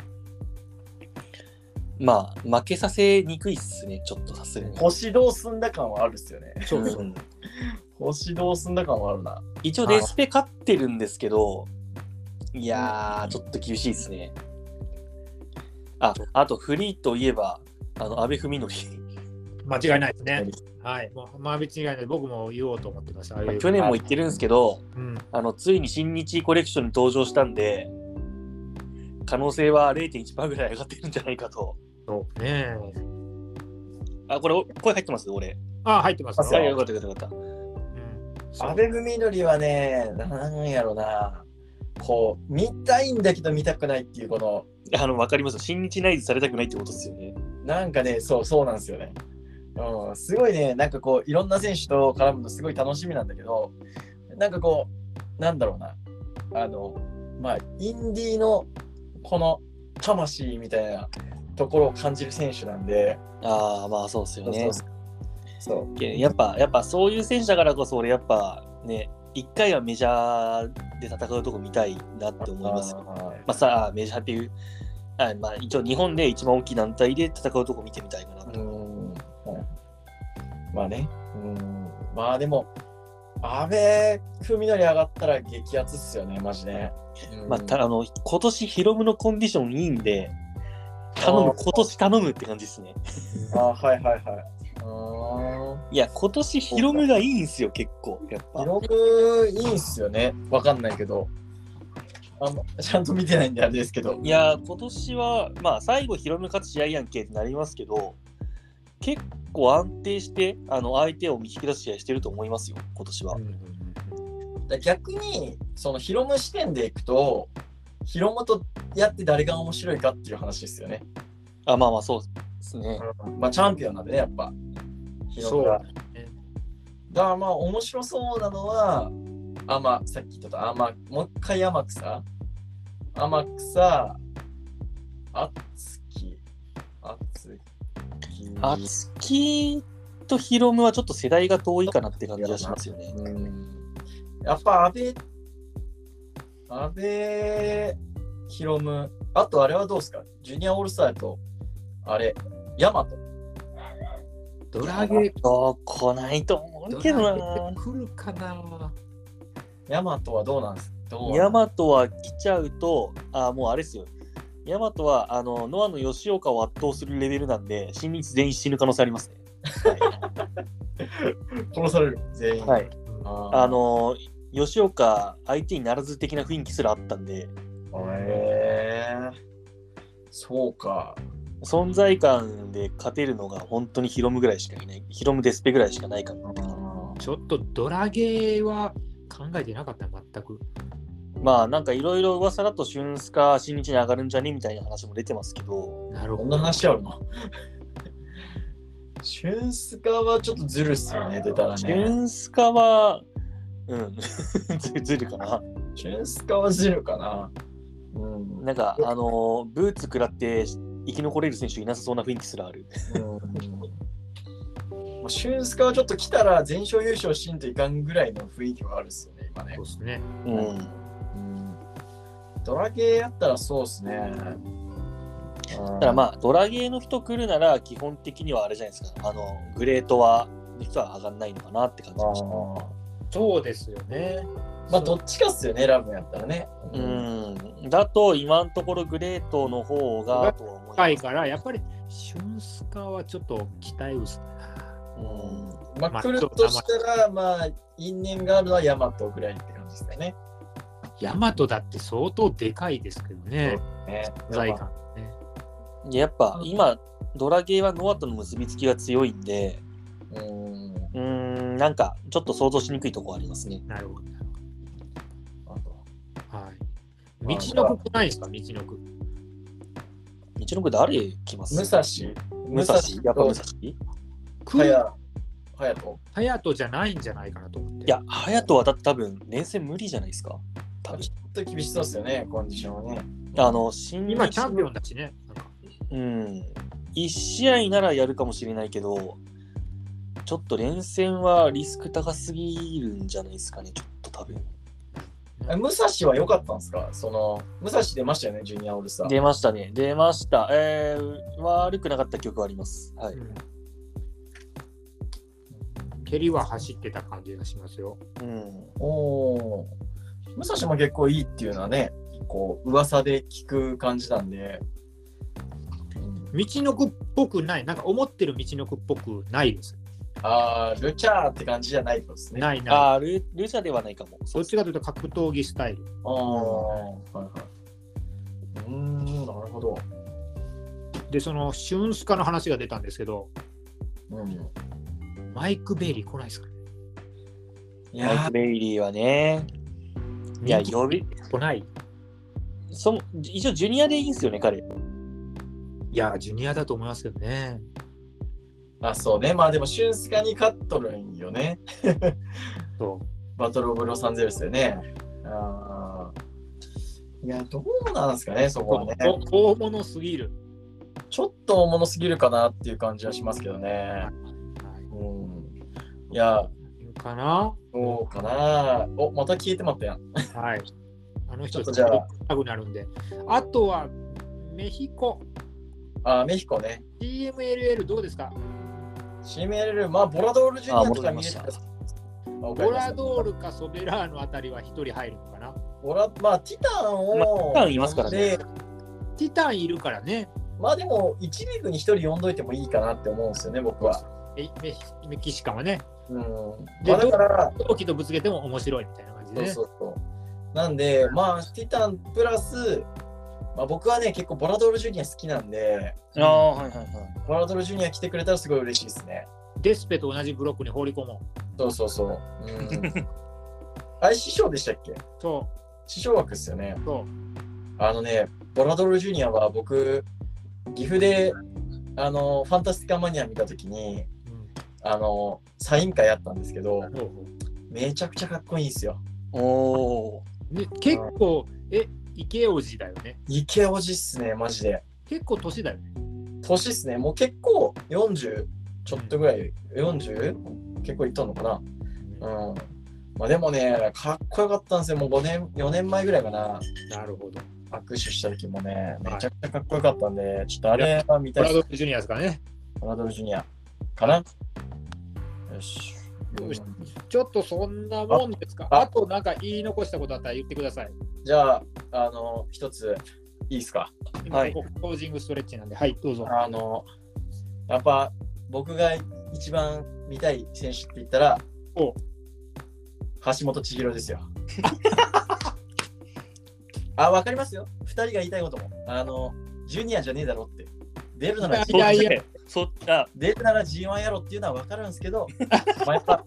まあ、負けさせにくいっすね、ちょっとさすがに。星どうすんだ感はあるっすよね。そうそう。ん 星どうすんだ感はあるな。一応デスペ勝ってるんですけど、いやー、ちょっと厳しいですね。あ、あとフリーといえば、あの、安倍文則。間違いないですね。はい。もうまあ別に違いない。僕も言おうと思ってました。去年も言ってるんですけど、うん。あの、ついに新日コレクションに登場したんで、可能性は0.1%ぐらい上がってるんじゃないかと。そうね。あ、これ、声入ってます？俺。あ、入ってますあよ。よかったよかったよかっうんそう安倍文則はね、なんやろな。こう、見たいんだけど見たくないっていう、この、た。あの、わかります新日内図されたくないってことですよね。なんかね、そう、そうなんですよね。うん、すごいね、なんかこう、いろんな選手と絡むのすごい楽しみなんだけど、なんかこう、なんだろうな。あの、まあ、インディーのこの魂みたいなところを感じる選手なんで、ああ、まあそうですよね。そうやっぱ、やっぱそういう選手だからこそ、俺やっぱね、一回はメジャーで戦うとこ見たいなって思います。あーまあさあ、メジャーっていう、あまあ、一応日本で一番大きい団体で戦うとこ見てみたいかなうと。ん。はいまあね。うん。まあでも、安倍組のり上がったら激アツっすよね、マジで。うんまあ、たあの今年ヒロムのコンディションいいんで、頼む、今年頼むって感じですね。あはいはいはい。あいや、今年ヒロムがいいんすよ、結構。やっぱ。ー記録いいんすよね。わかんないけど。あんまちゃんと見てないんであれですけど。いや、今年は、まあ、最後ヒロム勝つ試合やんけってなりますけど、結構安定して、あの、相手を見引き出す試合してると思いますよ、今年は。だ逆に、そのヒロム視点でいくと、ヒロムとやって誰が面白いかっていう話ですよね。あ、まあまあ、そうですね。まあチャンピオンなんでね、やっぱ。ヒロムが。だからまあ面白そうなのは、あまさっき言ったと、あまもう一回天草天草、あつき、あつき。あつきとヒロムはちょっと世代が遠いかなって感じがしますよね。うん。やっぱ安倍、安倍、ヒロム、あとあれはどうですか？ジュニアオールスターと、あれ、ヤマト。ドラゲそう、来ないと思うけどな。来るかなヤマトはどうなんです？どう？ヤマトは来ちゃうと、あ、もうあれですよ。ヤマトは、あの、ノアの吉岡を圧倒するレベルなんで、新日全員死ぬ可能性ありますね。殺される、全員。はい。ああ、の、吉岡相手にならず的な雰囲気すらあったんで、へえそうか。存在感で勝てるのが本当にヒロムぐらいしかいない。ヒロムデスペぐらいしかないかな。ちょっとドラゲーは考えてなかった全くまあなんかいろいろ噂だとシュンスカ新日に上がるんじゃねみたいな話も出てますけど、なるほどこんな話あるの？シュンスカはちょっとずるっすよね、出たらシね。ュンスカは、うん、ずずるかな？シュンスカはずるかな。うん。なんかあのブーツ食らって生き残れる選手いなさそうな雰囲気すらある。もうシュンスカはちょっと来たら全勝優勝しんといかんぐらいの雰囲気はあるっすよね、今ねそう。ですねうん。うんドラゲーやったらそうっすね。だからまあドラゲーの人来るなら基本的にはあれじゃないですか。あのグレートは人は上がんないのかなって感じあました。ーそうですよね。まあどっちかっすよね、ラブやったらね。うん。だと今のところグレートの方がとは思います高いからやっぱりシュンスカはちょっと期待薄うん。まあ、まあ来るとしたら、まあ、因縁があるのはヤマトぐらいって感じですかね。ヤマトだって相当でかいですけどね。ね。財感ね。やっぱ今ドラゲーはノアとの結びつきが強いんで、うん。うーん、なんかちょっと想像しにくいところありますね。なるほど。はい。道のくないですか？道のく。道のく誰来ます武蔵。武蔵。やっぱ武蔵？いく？はや、はやと。ハヤトじゃないんじゃないかなと思って。や、隼人はだって多分連戦無理じゃないですか？多分。ちょっと厳しそうですよね、コンディションはね。あの、新日今チャンピオンだしね。うん。1試合ならやるかもしれないけど、ちょっと連戦はリスク高すぎるんじゃないですかね、ちょっと多分。え武蔵は良かったんですか？その、武蔵出ましたよね、ジュニアオールスター。出ましたね、出ました。えー、悪くなかった記憶はあります。はい。うん蹴りは走ってた感じがしますようん。おお。武蔵も結構いいっていうのはね、こう、噂で聞く感じなんで。うん道のくっぽくないなんか思ってる道のくっぽくないですあー、ルチャーって感じじゃないですね。ないないああ、ルルチャではないかも。どっちかというと格闘技スタイルああ、はいはい。うーん、なるほど。でそのシュンスカの話が出たんですけどうん。マイク・ベイリー来ないですかいマイク・ベイリーはね。いや、呼び、来ないその一応ジュニアでいいんですよね、彼。いやジュニアだと思いますけどねあ、そうね。まあでも、シュンスカに勝っとるんよね。そバトルオブロサンゼルスでね。あーいや、どうなんですかね、そこはね。う大物すぎる、ちょっと大物すぎるかなっていう感じはしますけどね。はいうん。いや、かな？どうかな？お、また消えてまったやん。はい。あの人ちょっとじゃあ高くなるんで。あとは、メヒコ。あ、メヒコね。CMLL どうですか？CMLL、まあ、ボラドールジュニアとか見れてあ戻りたボラドールかソベラーノあたりは1人入るのかな？ボラ、まあ、ティタンを、まあティタンいますからねでティタンいるからね。まあでも、1リーグに1人呼んどいてもいいかなって思うんですよね、僕は。メメメキシカはね。うん。でまあ、だから、同期とぶつけても面白いみたいな感じでね。そうそうそう。なんで、まあ、ティタンプラス、まあ、僕はね、結構ボラドールジュニア好きなんで、ああ、はいはいはい。ボラドールジュニア来てくれたらすごい嬉しいですね。デスペと同じブロックに放り込もう。そうそうそう。うん。あれ、師匠でしたっけ？そ師匠枠っすよねう、。そう。あのね、ボラドールジュニアは僕、岐阜で、あの、ファンタスティカマニア見たときに、うんあの、サイン会やったんですけど、ほうほめちゃくちゃかっこいいんですよ。おおうね、結構、え、池王子だよね。池おじっすね、マジで。結構年だよね。年っすね、もう結構40ちょっとぐらい、40? 結構いったのかな。うん。まあでもね、かっこよかったんですよ。もう5年、4年前ぐらいかな。なるほど。握手した時もね、めちゃくちゃかっこよかったんで、ちょっとあれは見たいです。ブラドルジュニアですからね。ボラドールジュニアかな。よし。ちょっとそんなもんですか？ああとなんか言い残したことあったら言ってください。じゃあ、あの、一ついいですか？今、はいここポージングストレッチなんで、はい、どうぞ。あの、やっぱ僕が一番見たい選手って言ったら、お橋本千尋ですよ。あ、わかりますよ。二人が言いたいことも。あの、ジュニアじゃねえだろって。出るならいやいやそあ出るなら G1 やろっていうのは分かるんですけど、ま あやっぱ、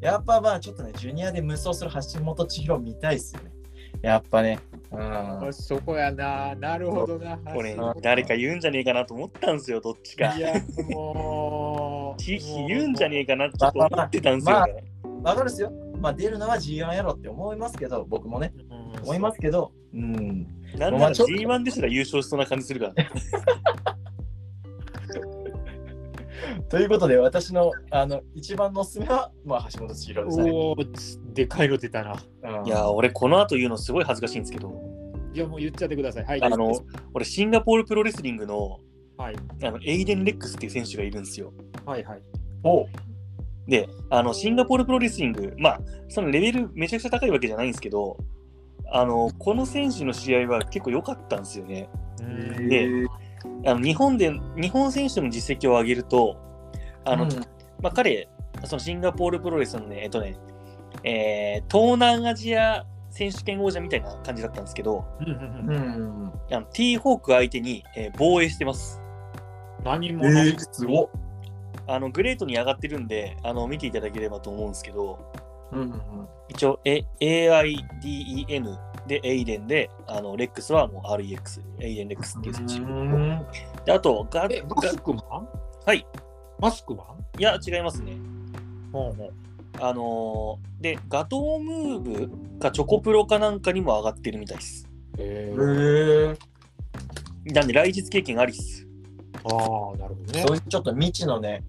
やっぱまあちょっとね、ジュニアで無双する橋本千尋見たいっすよね。やっぱね。うん。そこやな、なるほどな。これあ誰か言うんじゃねえかなと思ったんですよどっちかいや、もう。ち言うんじゃねえかなってちょっと思ってたんですよね、分かるっすよ。まあ出るのは G1 やろって思いますけど、僕もね、うん思いますけど、うん。なんならまあちょっと G1 ですら優勝しそうな感じするからね ということで、私のあの一番のおすすめは、まあ、橋本千尋ですね。おーでかいの出たな。うんいや俺この後言うのすごい恥ずかしいんですけどいや、もう言っちゃってください。はい。あの俺シンガポールプロレスリングのはい。あのエイデン・レックスっていう選手がいるんですよはいはい。おであのシンガポールプロレスリングまあそのレベルめちゃくちゃ高いわけじゃないんですけどあのこの選手の試合は結構良かったんですよねであの日本で日本選手の実績を上げるとあの、うん。まあ、彼そのシンガポールプロレスのねえっとね、えー東南アジア選手権王者みたいな感じだったんですけどうんうんううん。ん。あの T ホーク相手に、えー防衛してます。何者、えー、すごっ。あのグレートに上がってるんであの見ていただければと思うんですけどうんうん一応え AIDEN でエイデンであのレックスはもう REX エイデンレックスっていう選手。うん。であとガえ、マガスクマンはいマスクマンいや違いますねほうほうあのーで、ガトームーブかチョコプロかなんかにも上がってるみたいです。えへー、え。なんで、来日経験ありっす。ああ、なるほどねそう。いうちょっと未知のね、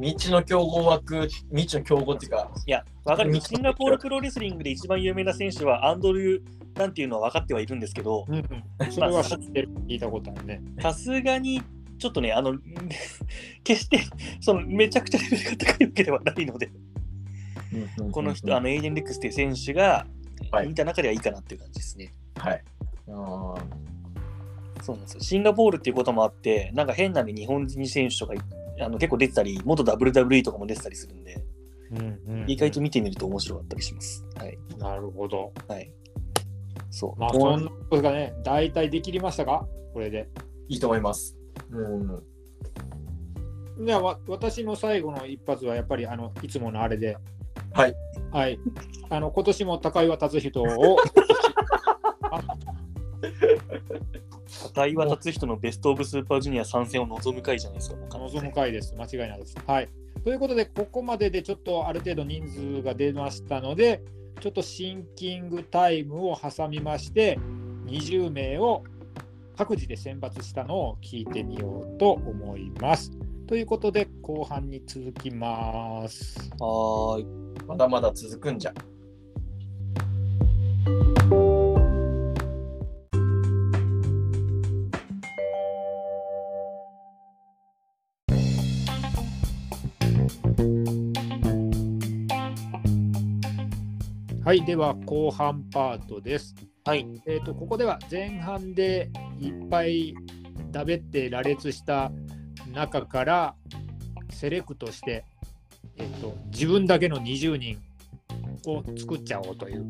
未知の競合枠、未知の競合っていうか、いや、わかる。うんシンガポールプロレスリングで一番有名な選手はアンドリューなんていうのは分かってはいるんですけど、うんうん、それは知ってる。聞いたことあるね。さすがに、ちょっとね、あの、決して、その、めちゃくちゃレベルが高いわけではないので、この人、あの、エイデン・レックスっていう選手が、はい見た中ではいいかなっていう感じですね。はい。あそうなんですよ。シンガポールっていうこともあって、なんか変なね、日本人選手とかいあの結構出てたり、元 WWE とかも出てたりするんで、うんうん、意外と見てみると面白かったりします。はい。なるほど。はい。そう。まあ、そんなことがね、大体できりましたか？これで。いいと思います。うん。ではわ私の最後の一発はやっぱりあのいつものあれで、はい。はい、あの今年も高岩達人を高岩達人のベストオブスーパージュニア参戦を望む回じゃないですか、望む回です。間違いないです。はい。ということで、ここまででちょっとある程度人数が出ましたので、ちょっとシンキングタイムを挟みまして、20名を各自で選抜したのを聞いてみようと思います。ということで、後半に続きます。はーい。まだまだ続くんじゃ。はい、では後半パートです。はい。えっ、と、ここでは前半でいっぱいだべって羅列した中からセレクトして、えっ、と、自分だけの20人を作っちゃおうという。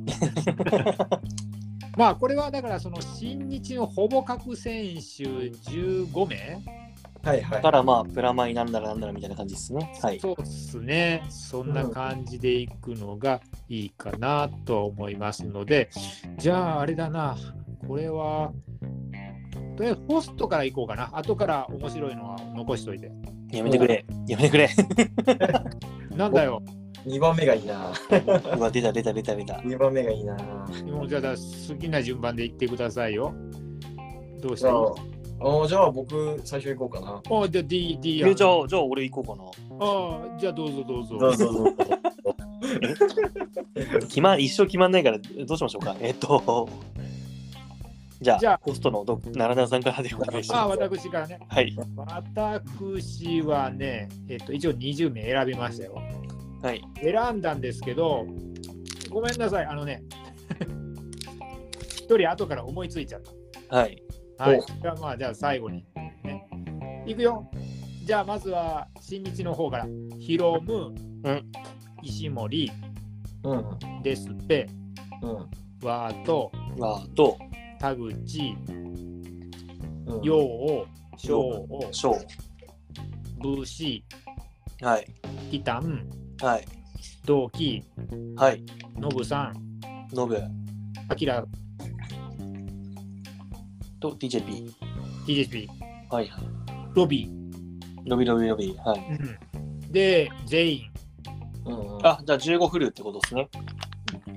まあ、これはだから、その新日のほぼ各選手15名、はいはい。からまあ、プラマイなんだらなんだらみたいな感じですね。はい。そうですね。そんな感じでいくのがいいかなと思いますので、じゃああれだな、これは、とりあえずホストからいこうかな。後から面白いのは残しといて。やめてくれ。やめてくれ。なんだよ。2番目がいいな。うわ、出た出た出た出た。2番目がいいな。もうじゃあ好きな順番で言ってくださいよ。どうしたじゃあ、あじゃあ僕最初行こうかな。あじゃあ D、D えじゃあ、じゃあ俺行こうかな。あじゃあどうぞどうぞ。どうぞどうぞ。決ま一生決まんないからどうしましょうか。えっと、じゃあ、じゃあホストのど奈良田さんからでお願いしあます。私からね。はい。私はね、えっと、一応20名選びましたよ。はい。選んだんですけど、ごめんなさい、あのね、一人後から思いついちゃっはい。た。はいお。じゃあまあ、じゃあ最後に。ね。いくよ。じゃあまずは、新日の方から、ヒロム、うん石森、うん。デスペ、うん。ワート、わーと、田口、うん。ヨウ、ショウ、ショブーシー。はい。ー、ティタン、はい。同期、はい。ノブさん、ノブアキラ、と TJP。TJP、はい。ロビノビノビノビ。はい。ー、うんで、全員。うん。あ、じゃあ15フルってことですね。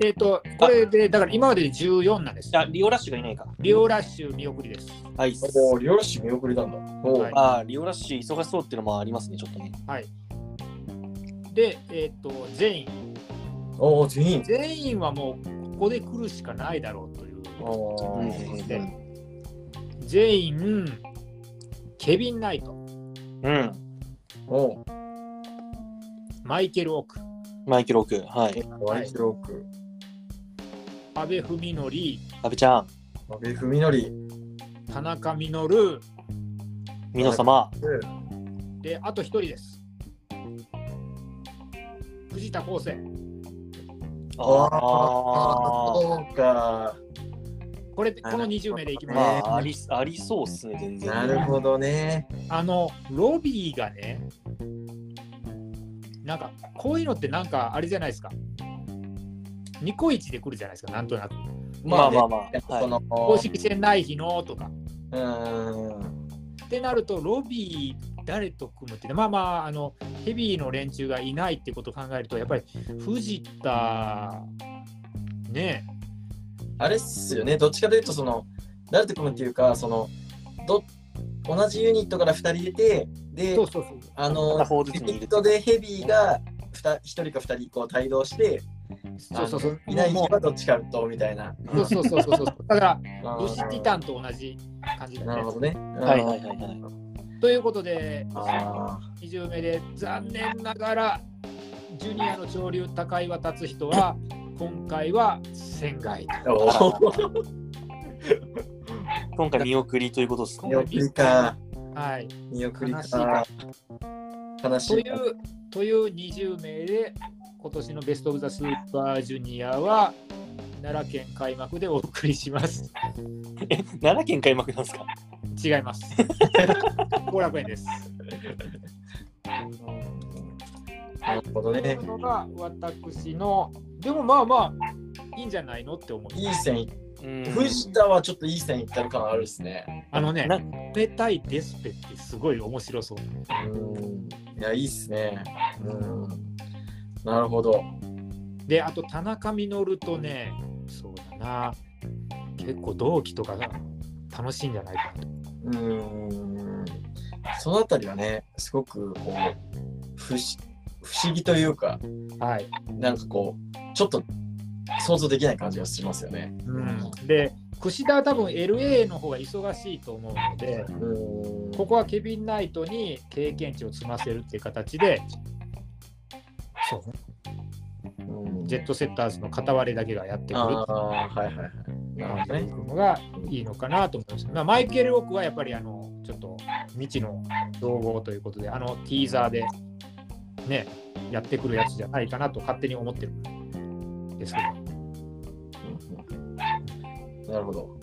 えっ、と、これで、だから今までで14なんです。あ、リオラッシュがいないか。リオラッシュ見送りです。はい。おー、リオラッシュ見送りなんだ。おーはいあ、リオラッシュ忙しそうっていうのもありますね、ちょっとね。はい。で、えっ、と、全員。おー、全員。全員はもう、ここで来るしかないだろうという。おうんーで全員、ケビン・ナイト、うん。おー、マイケル・オク、マイケル・オク。はい。ワイキローク。阿部文則、阿部ちゃん。阿部文則。田中稔、美濃様。で、あと一人です。藤田康生。あああ、そうか。これ、この20名でいきあ。ます。まあ、あり、ありそうっすね、全然。なるほどね。あの、ロビーがね、なんか、こういうのってなんかあれじゃないですか。ニコイチで来るじゃないですか、なんとなく。まあまあまねあ。はい。その、公式戦ない日のとか。うーん。ってなると、ロビー誰と組むってね、まあまあ、あの、ヘビーの連中がいないってことを考えると、やっぱり藤田、ねあれっすよね。どっちかというと、その、誰と組むっていうか、その、ど同じユニットから2人出て、でそう、そうそう。あの、ユニットでヘビーが1人か2人こう帯同して、そうそうそう。いないも日はどっちかとみたいな。うそうそうそうそう。だから、あブシティタンと同じ感じだねなるほ。どね。はいはいはいはい。ということで、あ20名で残念ながらジュニアの潮流高岩達人は今回は仙外 今回見送りということですね。見送りか。はい見送り悲しいかか。悲しいか。というという20名で今年のベスト・オブ・ザ・スーパージュニアは奈良県開幕でお送りします え、奈良県開幕なんですか？違います 後楽園ですなるほどね。のが私のでもまあまあいいんじゃないのって思ういい線い、うん藤田はちょっといい線いってる感あるですね。あのねなペタイデスペってすごい面白そううん。いや、いいっすね。うん。なるほど。で、あと田中稔とね、そうだな、結構同期とかが楽しいんじゃないかなと。うん。そのあたりはね、すごくこう、不思不思議というか、はい。なんかこう、ちょっと想像できない感じがしますよね。うん、で、櫛田は多分 LA の方が忙しいと思うので、うんここはケビン・ナイトに経験値を積ませるっていう形で、そうジェットセッターズの片割れだけがやってくるああ、はいはいはい。なるほどね。のがいいのかなと思います。まあ、マイケル・オークはやっぱりあのちょっと未知の造語ということで、あのティーザーでね、やってくるやつじゃないかなと勝手に思ってるんですけうんなるほど。ど、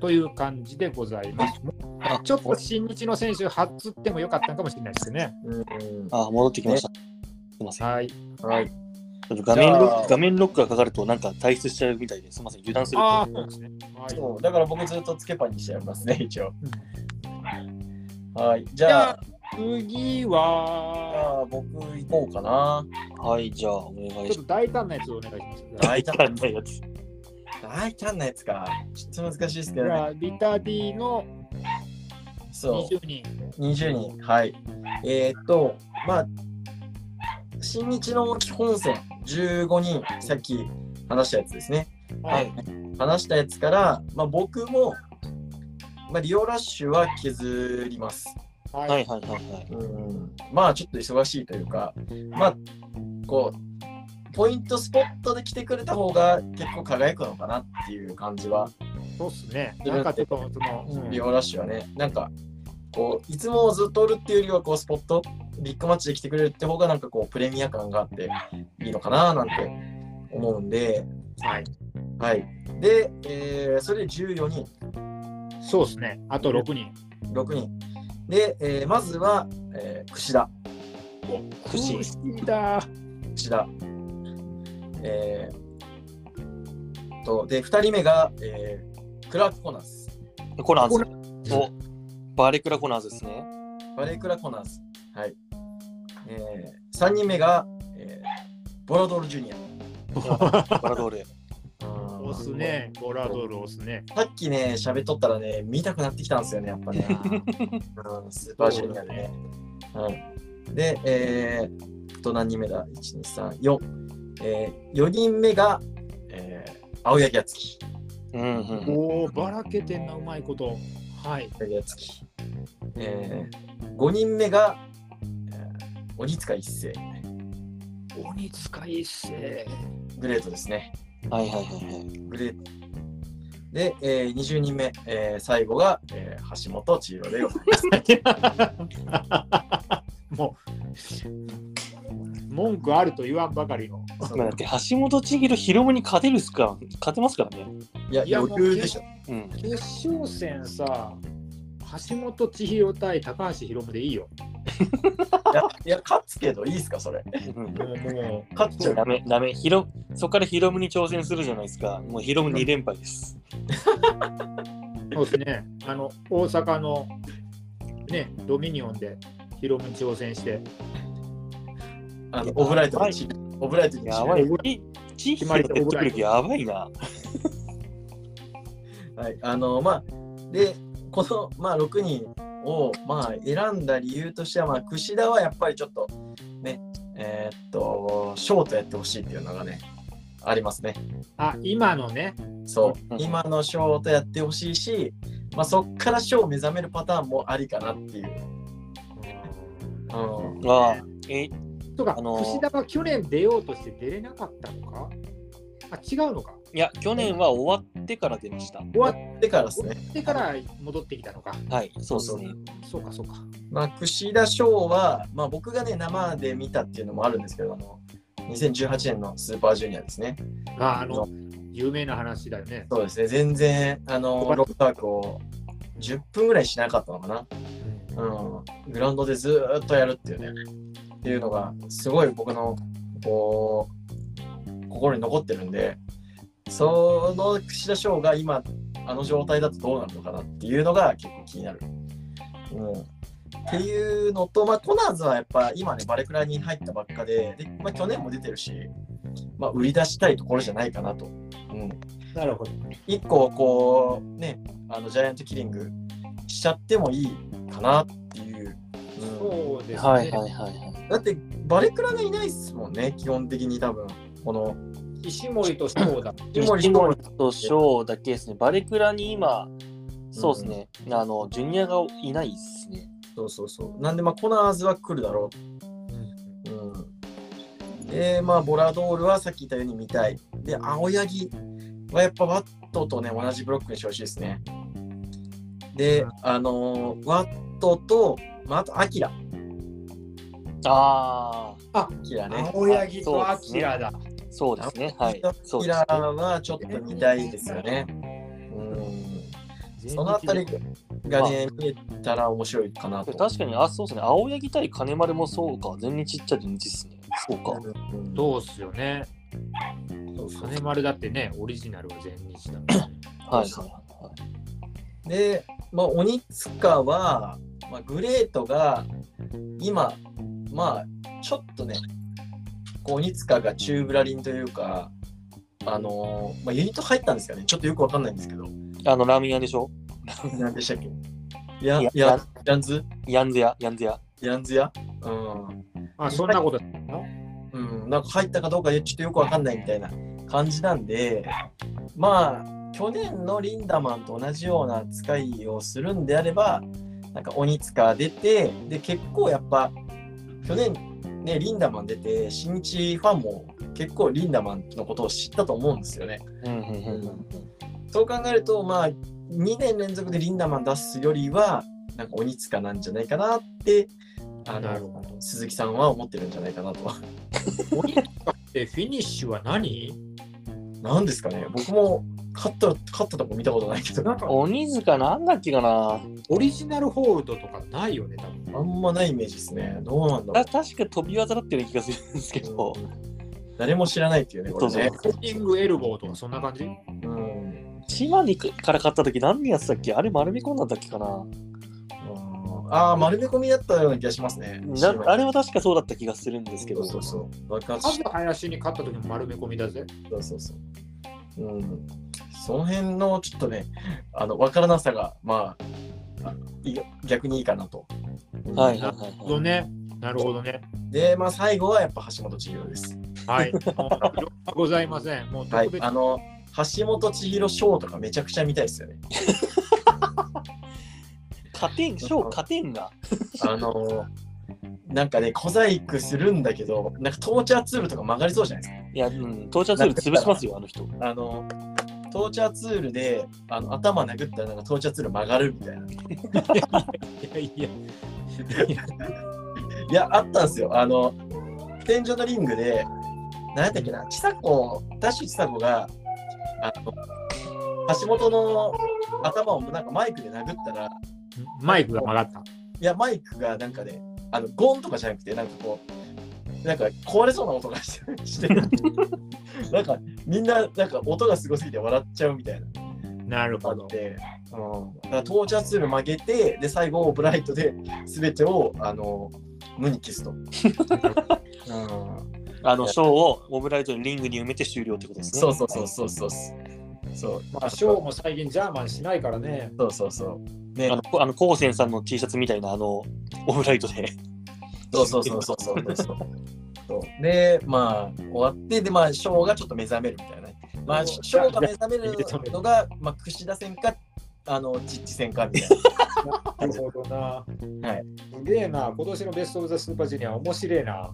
という感じでございます。あちょっと新日の選手、初ってもよかったのかもしれないですね。うんあ、戻ってきました。すいません。はい。はい。ちょっと画面ロじゃあ画面ロックがかかるとなんか退出しちゃうみたいですみません。油断すると。ああ、そうですね。はいそうだから僕ずっとつけパンにしちゃいますね、一応。はい。じじゃあ、、次じは、ゃあ僕行こうかな。はい、じゃあお願いちょっしと大胆なやつをお願いします。大胆ます。やつ。大胆なやつか。ちょっと難しいですじけどね。ビタディのそう。20人。20人。はい。えーっと、まあ、新日の基本線15人、さっき話したやつですね。はい。話したやつから、まあ、僕も、まあ、リオラッシュは削ります。ははいはいはいはい。うんまあちょっと忙しいというか、まあこう、ポイントスポットで来てくれた方が結構輝くのかなっていう感じは、そうっすね。なんかちょっと、ラッシュはね、なんか、こう、いつもずっとおるっていうよりは、こう、スポット、ビッグマッチで来てくれるって方が、なんかこう、プレミア感があっていいのかななんて思うんで、はい。はい。で、えーそれで14人、そうっすね。あと6人。6人。で、えーまずは、えー、櫛田。串串だ。櫛田。えー、と、で、2人目が、えー、クラーク・コナーズ。コナーコズ。おバレクラコナーズですね。バレークラ・コナーズ。はい。えー、3人目が、えー、ボラドール・ジュニア。バラドール。押すね。ボラドール押すね。さっきね、喋っとったらね、見たくなってきたんですよね、やっぱね。うん、スーパージュニアでね。うん、で、えー、と何人目だ ?1、2、3、4。えー、4人目が、えー、青柳敦樹。うんうん。おお、ばらけてんな、うまいこと。はい。青柳敦樹。えー、5人目が、えー、鬼塚一世。鬼塚一世。グレートですね。はいはいはいはい。グレート。で、えー、20人目、えー、最後が、えー、橋本千尋でございます。もう、文句あると言わんばかりの。まあだって橋本千尋、ヒロムに勝てるっすか勝てますからね。いや、いや余裕でしょ。うん。決勝戦さ、橋本千尋対高橋宏夢でいいよ。いや、いや勝つけどいいですか、それ。うんもう、も勝っちゃう。ダメ、ダメ。ヒロそこからヒロムに挑戦するじゃないですか。もうヒロム2連敗です。う、そうですね。あの、大阪の、ね、ドミニオンで宏夢に挑戦して、あのオブライトにちオブライトにやばいち。チームの説得力やばいな。はい、あの、まあ、で、この、まあ、6人を、まあ、選んだ理由としては、まあ、櫛田はやっぱりちょっと、ね、えーっと、ショートやってほしいっていうのがね、ありますね。あ、今のね、そう。う、ん今のショートやってほしいし、まあ、そっからショーを目覚めるパターンもありかなっていう。うん、ああ、え、とか、あのー櫛田は去年出ようとして出れなかったのか？あ、違うのかいや、去年は終わってから出ました。終わっでからですね。てから戻ってきたのか。はい、そうですね。そうか、そうか。まあ、櫛田翔は、まあ、僕がね、生で見たっていうのもあるんですけど、あの、2018年のスーパージュニアですね。ああの、有名な話だよね。そうですね、全然、あの、ロックワークを10分ぐらいしなかったのかな。うん。グラウンドでずーっとやるっていうね。っていうのが、すごい僕の、こう、心に残ってるんで、その櫛田翔が今、あの状態だとどうなるのかなっていうのが結構気になる。うん。っていうのと、まあ、コナーズはやっぱ今ね、バレクラに入ったばっかで、でまあ、去年も出てるし、まあ、売り出したいところじゃないかなと。うん。なるほど。一個こうねあのジャイアントキリングしちゃってもいいかなっていう、うんそうですね。はいはいはいはい。だってバレクラがいないっすもんね、基本的に多分。この、石森と翔だ。石森と翔だけですね。バレクラに今、そうですね、あの、ジュニアがいないですね。そうそうそう。なんで、まあ、コナーズは来るだろう。うん。で、まあ、ボラドールはさっき言ったように見たい。で、青柳はやっぱワットとね、同じブロックにしてほしいですね。で、あのーワットと、まあ、あと、アキラ。あアキラね。青柳とアキラだ。あ、そうですね。はいア。そうですキラね。はちょっと見たいですよね。うん。そのあたりがね、見えたら面白いかなと。確かに、あ、そうですね。青柳対金丸もそうか。全日っちゃ全日っすね。そうか。うんそうっすよね。金丸だってね、オリジナルは全日だもんね。はいはいはい。で、まあ、鬼塚は、まあ、グレートが今、まあ、ちょっとね、鬼塚がチューブラリンというか、あのーまあ、ユニット入ったんですかね、ちょっとよくわかんないんですけど、あの、ラーメン屋でしょ？何でしたっけ？やいややヤンズ？ヤンズ屋、ヤンズ屋。ヤンズやうん。あ、そんなことうん、なんか入ったかどうかでちょっとよくわかんないみたいな感じなんで、まあ、去年のリンダマンと同じような扱いをするんであれば、なんか鬼塚出て、で、結構やっぱ、去年ね、リンダマン出て、新日ファンも結構リンダマンのことを知ったと思うんですよね。そう考えると、まあ、2年連続でリンダマン出すよりは、なんか鬼塚なんじゃないかなって、あの、鈴木さんは思ってるんじゃないかなと。鬼塚ってフィニッシュは何？なんですかね僕も勝った、勝ったとこ見たことないけど、なんか鬼塚なんだっけかな？オリジナルホールドとかないよね、多分。あんまないイメージですね。どうなんだろた確か飛び技だったような気がするんですけど。う。誰も知らないっていうね、これね。コーティングエルボーとかそんな感じ？うん。島にから買った時何のやつだっけ？あれ丸め込んだんだっけかな？ああ、丸め込みだったような気がしますね。なあれは確かそうだった気がするんですけど。そうそうそう。爆発林に勝った時も丸め込みだぜ？そうそうそう。うん。その辺のちょっとね、あの、わからなさが、まあ、逆にいいかなと。はいなるほどね。なるほどね。で、まあ、最後はやっぱ橋本千尋です。はい。ございません。もうはい特。別あの、橋本千尋ショーとかめちゃくちゃ見たいですよね。勝てん、賞勝てんが。あのなんかね、小細工するんだけど、なんかトーチャーツールとか曲がりそうじゃないですか。いや、うん、到着する潰しますよ、あの人。あの、トーチャーツールであの頭殴ったらなんかトーチャーツール曲がるみたいな。いやいや。いやいや、あったんですよ。あの、天井のリングで、何やったっけな、ちさ子、ダッシュちさ子が、あの、橋本の頭をなんかマイクで殴ったら、マイクが曲がった。いや、マイクがなんかね、あの、ゴンとかじゃなくて、なんかこう、なんか壊れそうな音がして、し てなんかみんな、なんか音がすごすぎて笑っちゃうみたいな。なるほど。あって、うん、だからトーチャーツール曲げて、で、最後、ブライトで全てを、あの、無に消すと。うん、あの、賞をオブライトのリングに埋めて終了ってことですね。そうそうそうそうそう。そう。まあ、ショーも最近ジャーマンしないからね。そうそうそう。ねあの、こ あの、コウセンさんの T シャツみたいな、あの、オブライトで。そうそうそうそうそうそうそう。そうで、まあ、終わって、で、まあ、ショーがちょっと目覚めるみたいなね。まあ、ショーが目覚めるのが、まあ、櫛田戦か、あの、実地戦かみたいな。なるほどな。はい。すげえな。今年のベストオブザスーパージュニア面白いな。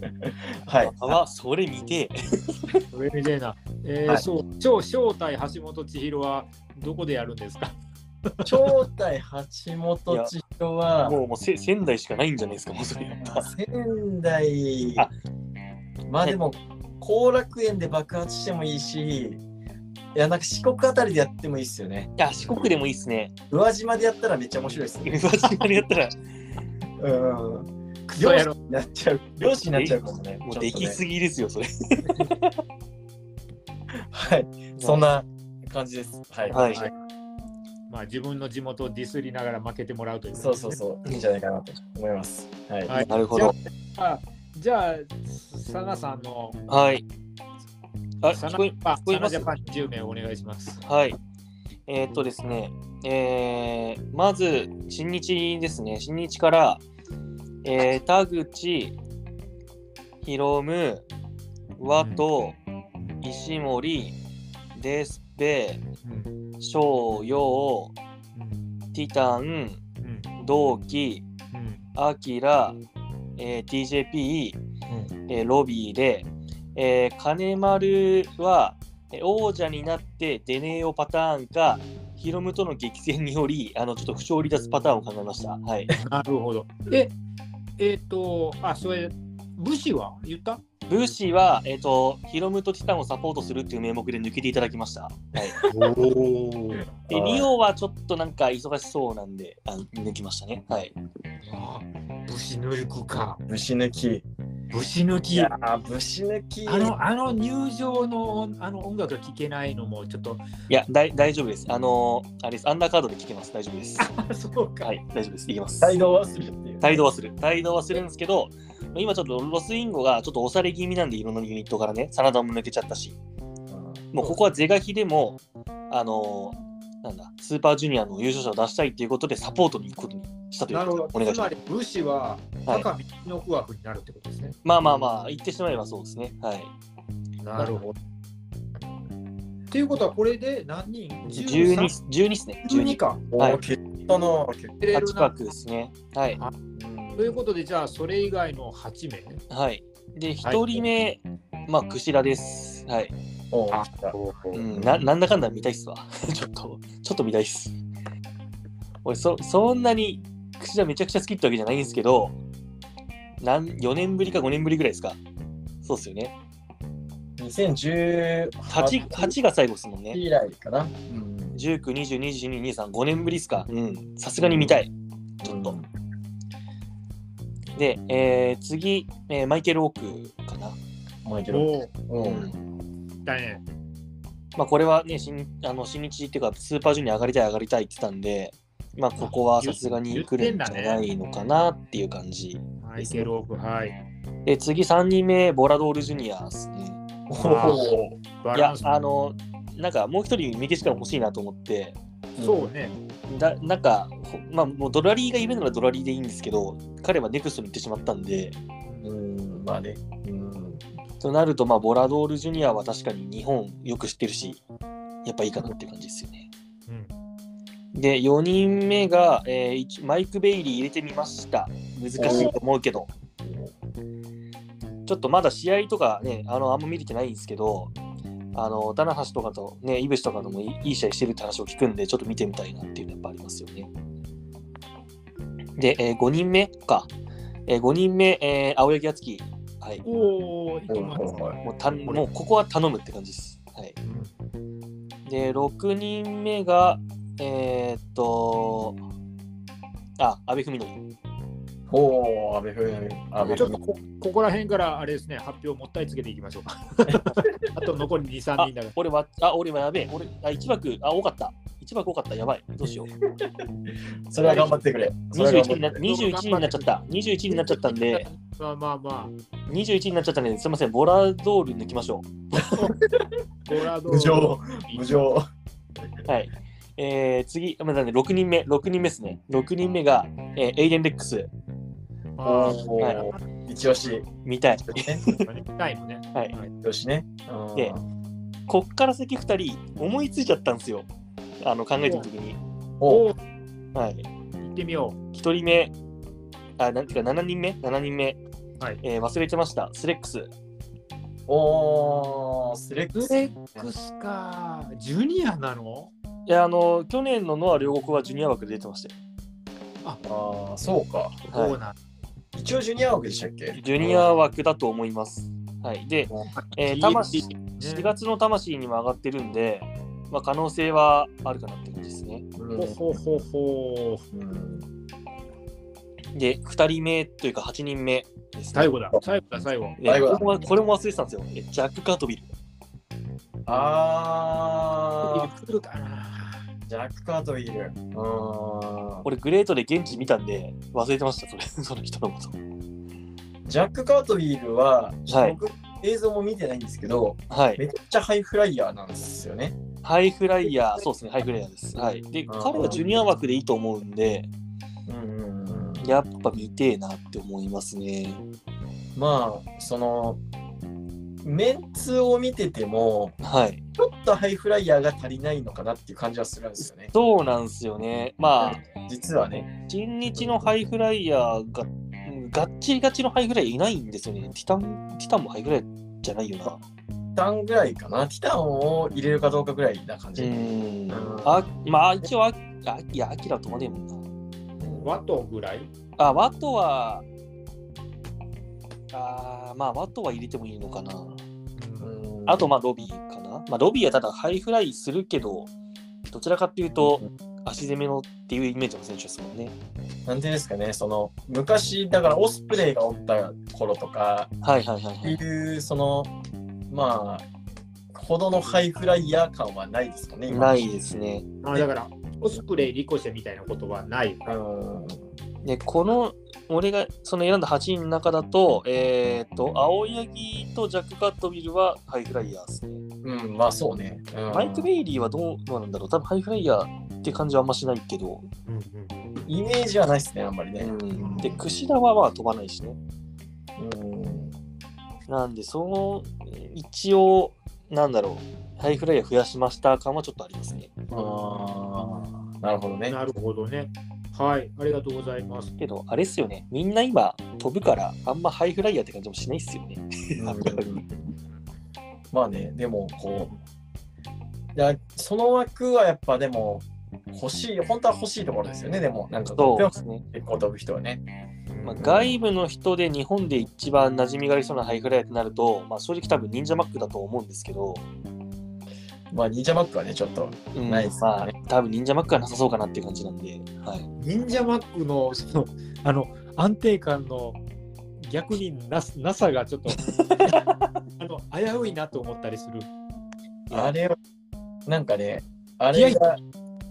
はい。あは、それ見て、上見てえな。えーはいそう超正体橋本千尋はどこでやるんですか？正体橋本千尋は、もうもうせ仙台しかないんじゃないですか、もうそれやったら。仙台あ、まあでも、後楽園で爆発してもいいし、いや、なんか四国あたりでやってもいいっすよね。いや、四国でもいいっすね。宇和島でやったらめっちゃ面白いっすね。宇和島でやったら、うん。そうやろ漁師になっちゃう。漁師になっちゃうかもね。もうできすぎですよ、それ。はい。そんな感じです。はい。はいはいまあ自分の地元をディスりながら負けてもらうという、そうそうそう。いいんじゃないかなと思います。はい。はいなるほど。あじゃあ、サナさんのはい。あ、サナジャパン10名お願いします。はい。えーっとですね、えー、まず、新日ですね。新日から、えー、田口、ヒロム、ワト、石森、デスペ、うん翔陽、ティタン、うん同期、うんアキラ、えー TJP、うんえーロビーで、えー金丸はえー王者になって出ねえよパターンか、ヒロムとの激戦により、あのちょっと負傷離脱パターンを考えました。はい。なるほど。え、えっ、と、あ、それ、武士は言った？ブーシーは、えっ、と、ヒロムとティタンをサポートするっていう名目で抜けていただきました。はい。おお。で、はいリオはちょっとなんか忙しそうなんで、あ抜きましたね。はい。武士抜くか。武士抜き。武士抜き。いやあー、武士抜き。の、あの入場のあの音楽が聴けないのもちょっと、いや、だい大丈夫です。あのーあれです。アンダーカードで聞けます。大丈夫です。あそうか。はい、大丈夫です。いきます。帯同はするっていう。帯同はする。帯同はするんですけど、今ちょっとロスインゴがちょっと押され気味なんで、いろんなユニットからね、サナダも抜けちゃったし、うんもうここは是が非でも、あのーなんだ、スーパージュニアの優勝者を出したいっていうことで、サポートに行くことにしたというなるほど。お願いします。つまり武士ははい赤身の区枠になるってことですね。まあまあまあ、言ってしまえばそうですね。はい。なるほど。っていうことはこれで何人？12 13 12ですね。12か。はいおー、結果な。結入れる8な枠ですね。はい。果ということで、じゃあそれ以外の8名。はい。で、1人目、まあ、クシラです。はい。おーあうん、ななんだかんだ見たいっすわ。ちょっと、ちょっと見たいっす。俺、そそんなに、クシラめちゃくちゃ好きってわけじゃないんですけど、なん4年ぶりか5年ぶりぐらいですか。そうっすよね。2018 8, 8が最後ですもんね。以来かな。うん19、20、22、23、5年ぶりっすか。うん。さすがに見たい。ちょっと。で、えー次、えーマイケル・オークかな。マイケル。おお、うん。だね。まあ、これはね、新あの新日っていうか、スーパージュニア上がりたい上がりたいって言ってたんで、まあ、ここはさすがに来るんじゃないのかなっていう感じ。マイケル・オーク、はい。で、次3人目、ボラドールジュニアですね。おお。いや。あの、なんかもう一人メキシカン欲しいなと思って、そうね。だなんか、ほまあ、もうドラリーがいるならドラリーでいいんですけど、彼はネクストに行ってしまったんで、うん、まあね。うん。となると、まあ、ボラドールジュニアは確かに日本よく知ってるし、やっぱいいかなって感じですよね。うん。で、4人目が、えー一マイク・ベイリー入れてみました。難しいと思うけど、ちょっとまだ試合とかね、あのあんま見れてないんですけど、あの棚橋とかと、ね、井口とかともいいいい試合してるって話を聞くんで、ちょっと見てみたいなっていうのやっぱありますよね。で、え5人目か。え5人目、えー青柳敦樹。はい。おお、いいと思います。もうたもうここは頼むって感じです。はい。で、6人目が、えーっと、あ、阿部文則。おお、安倍文文ちょっとこここら辺からあれですね、発表もったいつけていきましょうか。あと残り2、3あ人だから。俺は、あ、俺はやべえ。俺、あ、1枠、あ、多かった。1枠多かった。やばい。どうしよう。それは頑張ってくれ。それは21にな頑張ってくれ21になっちゃった。21になっちゃったんで、まあまあま21になっちゃったんで、すみません。ボラドール抜きましょあ、ボラドール無情、無情。う。はい。えー、次、まだね、6人目、6人目ですね。6人目が、えーエイデン・レックス。あおはいー一押し。見たい。あ、見たいのね。はい。一押しね。うんでこっから先2人、思いついちゃったんですよ。あの、考えてる時に。おおお、はい。行ってみよ1人目、あ、なんていうか、7人目 ?7 人目。はいえー忘れてました。スレックス。おー、スレッう。クス。スレックスか。ジュニアなの？いや、あの、去年のノア両国はジュニア枠で出てましたよ。ああ、そうか。はいそうなん一応ジュニア枠でしたっけ？ジュニア枠だと思います。はい。で、えー魂、4月の魂にも上がってるんで、まあ、可能性はあるかなって感じですね。うんほほほほ。うんで、2人目というか8人目です、ね。最後だ、最後だ、最後。で最後だこれもこれも忘れてたんですよ。えジャック・カートビル。あ来るかな。ー、ジャック・カートウィル。うん。俺、グレートで現地見たんで、忘れてました、それ、その人のこと。ジャック・カートウィールは、はい僕、映像も見てないんですけど、はい。めっちゃハイフライヤーなんですよね。ハイフライヤー、そうですね、ハイフライヤーです。はい。で、うん彼はジュニア枠でいいと思うんで、うんうんうん。やっぱ見てえなって思いますね。まあ、その、メンツを見てても、はい。ちょっとハイフライヤーが足りないのかなっていう感じはするんですよね。そうなんですよね。まあ、実はね。新日のハイフライヤーが、うんがっちりがちのハイフライヤーいないんですよね。ティタン、ティタンもハイフライヤーじゃないよな。ティタンぐらいかな。ティタンを入れるかどうかぐらいな感うじ。んん。あ、まあ一応あ、あいや、アキラとまでもんな。ワトぐらい？あ、ワトは、あーまあ、ワトは入れてもいいのかな。うんあと、まあ、ロビーかな。まあ、ロビーはただハイフライするけど、どちらかっていうと、足攻めのっていうイメージの選手ですもんね。なんていうんですかね、その、昔、だからオスプレイがおった頃とか、はいはいはい、っはい。ていう、その、まあ、ほどのハイフライヤー感はないですもんね、今ないですね。あだから、オスプレイ、リコシェみたいなことはない。うん。で、この、俺がその選んだ8人の中だと、えっ、と、青柳とジャック・カットビルはハイフライヤーですね。うん、まあそうね。うんマイク・ベイリーはどうなんだろう多分ハイフライヤーって感じはあんましないけど、イメージはないですね、あんまりね。うん、で、櫛田はまあ飛ばないしね。うん。なんで、その、えー一応、なんだろう、ハイフライヤー増やしました感はちょっとありますね。ああ、なるほどね。なるほどね。はい、ありがとうございます。けど、あれっすよね、みんな今飛ぶから、あんまハイフライヤーって感じもしないっすよね。うんまあね、でも、こう、いや、その枠はやっぱでも、欲しい、本当は欲しいところですよね、でも、なんかそうですね。結構飛ぶ人はね。まあ、外部の人で日本で一番馴染みがありそうなハイフライヤーってなると、まあ、正直多分忍者マックだと思うんですけど、まあ、忍者マックはね、ちょっと、うんないっすまあね、多分忍者マックはなさそうかなっていう感じなんで、はい。忍者マックのそのあの安定感の逆にななさがちょっと あの危ういなと思ったりする。あれは、なんかね、あれが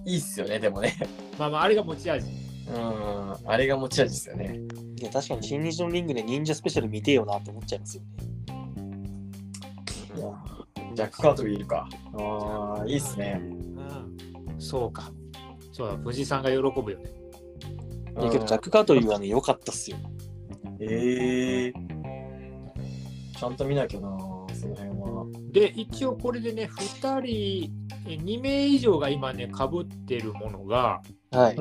いいっすよね、でもね。まあまあ、あれが持ち味。うん、あれが持ち味ですよね。いや、確かに新日のリングで忍者スペシャル見てえよなって思っちゃいますよね。いやジャック・カートビーいるか。ああ、いいっすね。うん、そうか。そうだ、藤井さんが喜ぶよね。いやけど、ジャック・カートリーはね、良かったっすよ。ええちゃんと見なきゃな、その辺は。で、一応これでね、2人、え2名以上が今ね、かぶってるものが、はい。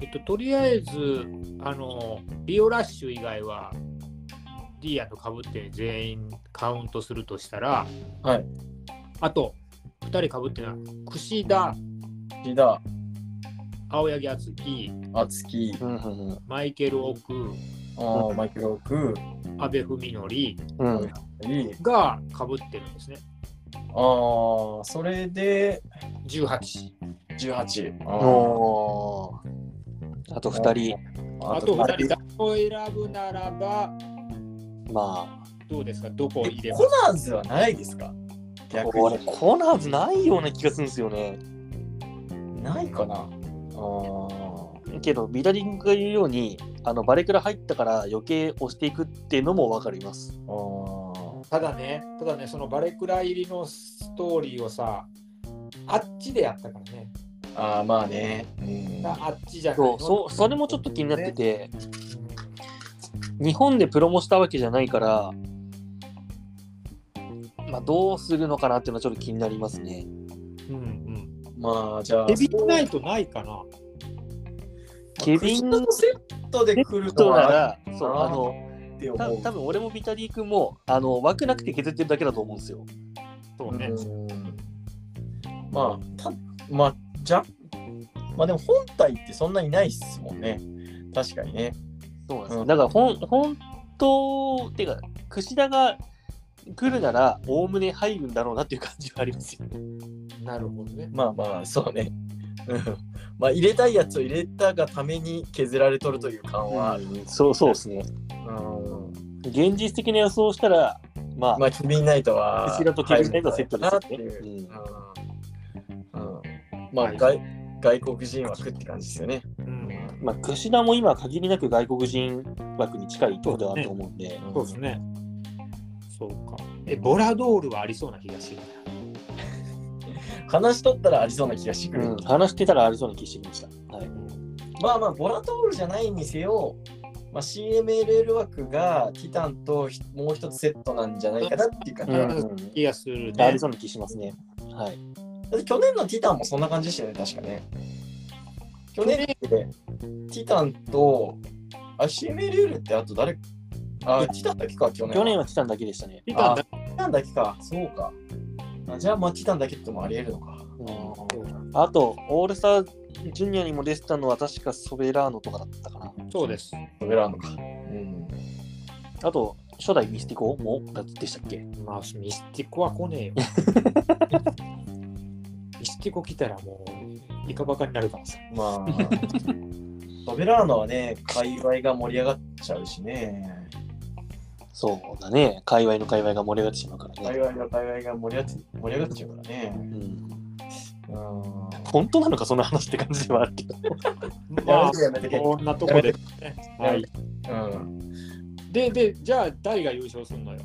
えっと、とりあえず、あの、ビオラッシュ以外は、ディアンとかぶって全員カウントするとしたら、はい。あと、2人かぶってるのは、櫛田、リダ青柳敦樹、ー、アツキ、うんうんうんマイケル・オク、マイクローク、阿部文則うん。がかぶってるんですね。ああ、それで18。18。ああと2人、あと2人、誰を選ぶならば、まどうですか？どこを入れえます？コナーズはないですか？あ、逆これ、に。コナーズないような気がするんですよね。ないかな？あーけど、ビダリングが言うように、あのバレクラ入ったから余計押していくっていうのも分かります。あー。ただね、ただね、そのバレクラ入りのストーリーをさ、あっちでやったからね。あー、まあね。うんだあっちじゃないのそうそうそれもちょっと気になってて、う日本でプロモしたわけじゃないから、まあ、どうするのかなっていうのはちょっと気になりますね。んうんうんまあ、じゃあ、ヘビーナイトないかなケビンクのセットで来るとなら、そう、あの、た。多分俺もビタリー君も、あの、枠なくて削ってるだけだと思うんですよ。そうね。うんまあ、たまあ、じゃ、まあでも本体ってそんなにないっすもんね。確かにね。そうなんです、うんだから、ほん、本当、てか、櫛田が来るなら、おおむね入るんだろうなっていう感じはありますよね。なるほどね。まあまあ、そうね。うんまあ、入れたいやつを入れたがために削られとるという感はある。そうそうですね。うん現実的な予想をしたら、まあ、まあ、ケビンナイトは。櫛田とケビンナイトはセットですよねううんうんうんまあ、外外国人枠って感じですよね。うん、まあ、櫛田も今、限りなく外国人枠に近いところではあると思うんで、うんそうですね。そうか。え、ボラドールはありそうな気がする。話しとったらありそうな気がしてくる。うん、話してたらありそうな気してきました。はい、まあまあ、ボラトールじゃないにせよ、まあ、CMLL 枠がティタンとひもう一つセットなんじゃないかなっていう感じ。うだん気がするねありそうな気しますね。はい。去年のティタンもそんな感じでしたよね、確かね。去年ってティタンと、あ、CMLL ってあと誰？あ、ティタンだけか、去年。去年はティタンだけでしたね。ティタンだティタンだけか、そうか。あじゃあ、まあ、ティタンだけってもあり得るのか。うんあと、オールスタージュニアにも出てたのは確かソベラーノとかだったかな。そうですそれらのか。うん。あと、初代ミスティコ？もでしたっけ？まあミスティコは来ねえよ ミスティコ来たらもうイカバカになるからさまあ、ソベラーノはね、界隈が盛り上がっちゃうしね。そうだね。界隈の界隈が盛り上がってしまうからね。界隈が界隈が盛り上がっ盛り上がっちゃうからね。うん、うん。本当なのか、そんな話って感じではあるけど。まあこんなとこで、ね、はいうん。ででじゃあ誰が優勝するのよ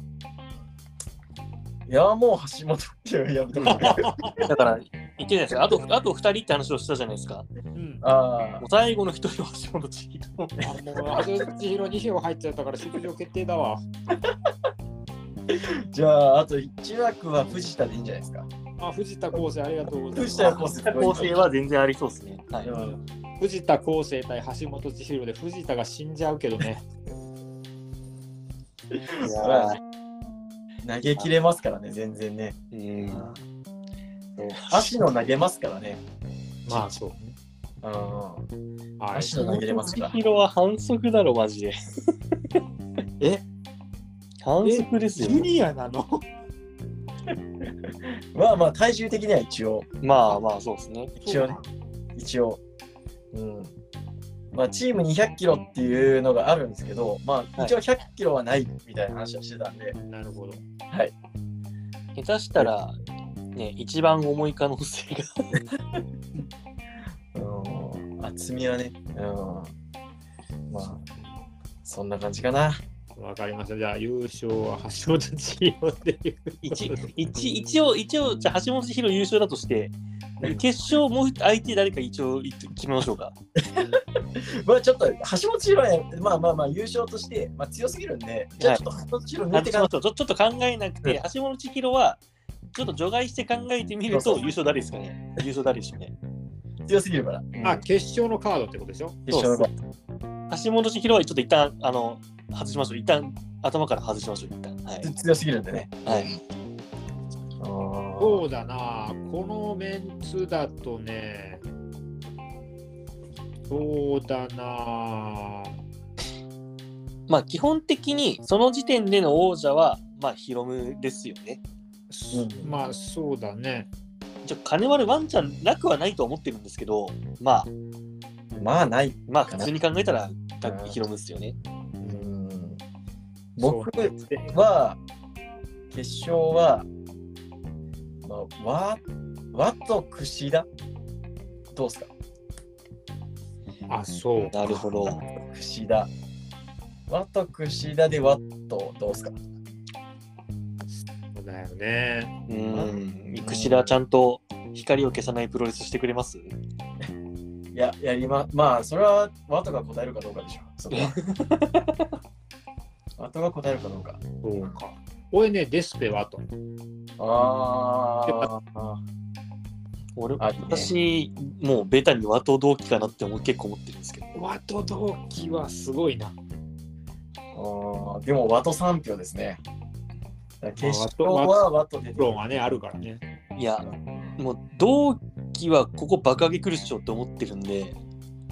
いや、もう橋本っていうやめてくれ。だから、言ってないですか。あと、あと2人って話をしたじゃないですか。うんあ最後の1人は橋本千尋。あもう橋本千尋2票入っちゃったから出場決定だわあ、じゃあ、あと1枠は藤田でいいんじゃないですか。あ藤田康生ありがとうございます藤田康生は全然ありそうですね。はい。うん藤田康生対橋本千尋で藤田が死んじゃうけどねいやー投げ切れますからね、全然ね。うん。足の投げますからね。まあそうねうん。はい足の投げれますから千尋は反則だろ、マジで。え？反則ですよジ。ュニアなの？まあまあ、体重的には一応、まあまあ、そうですね。一応ね、一応。うん。まあ、チーム200キロっていうのがあるんですけど、まあ、一応100キロはないみたいな話はしてたんで、なるほどはい。下手したら、ね、一番重い可能性が。うん。厚みはね、うん。まあ、そんな感じかな。わかりましたじゃあ優勝は橋本千尋でいう一一一応、一応、じゃあ橋本千尋優勝だとして、決勝もう一相手誰か一応決めましょうか。まあちょっと橋本千尋はまあまあまあ優勝として、まあ、強すぎるんで、じゃあちょっと橋本千尋抜いてかあちょっとちょちょっと考えなくて、橋本千尋は、ちょっと除外して考えてみると、優勝誰ですかね優勝誰でしょうね。強すぎるから。あ決勝のカードってことでしょ？決勝の橋本千尋はちょっと一旦、あの、外しましょう。一旦、頭から外しましょう。一旦。はい。強すぎるんでね。はい。そうだなこのメンツだとねそうだなまあ、基本的に、その時点での王者は、まあ、ヒロムですよね。うんまあそうだね。じゃあ金丸ワンちゃんなくはないと思ってるんですけど、まあ、まあない。まあ、普通に考えたら、ヒロムですよね。うん。僕は、決勝は、まあ、和和と串田。どうすか？あそうなるほど。串田。和と串田で和とどうすか？だよねうん。串田ちゃんと光を消さないプロレスしてくれます？いや、やりま、まあ、それは和とが答えるかどうかでしょ。そこは。和とが答えるかどうか。そうか俺ねデスペはとああ。俺ね私、もうベタに和と同期かなって思う結構思ってるんですけど。ワト同期はすごいなあーでも和と3票ですね。決勝まあは和と出てプロがねあるからね。いや、もう同期はここ爆上げ来るっしょって思ってるんで、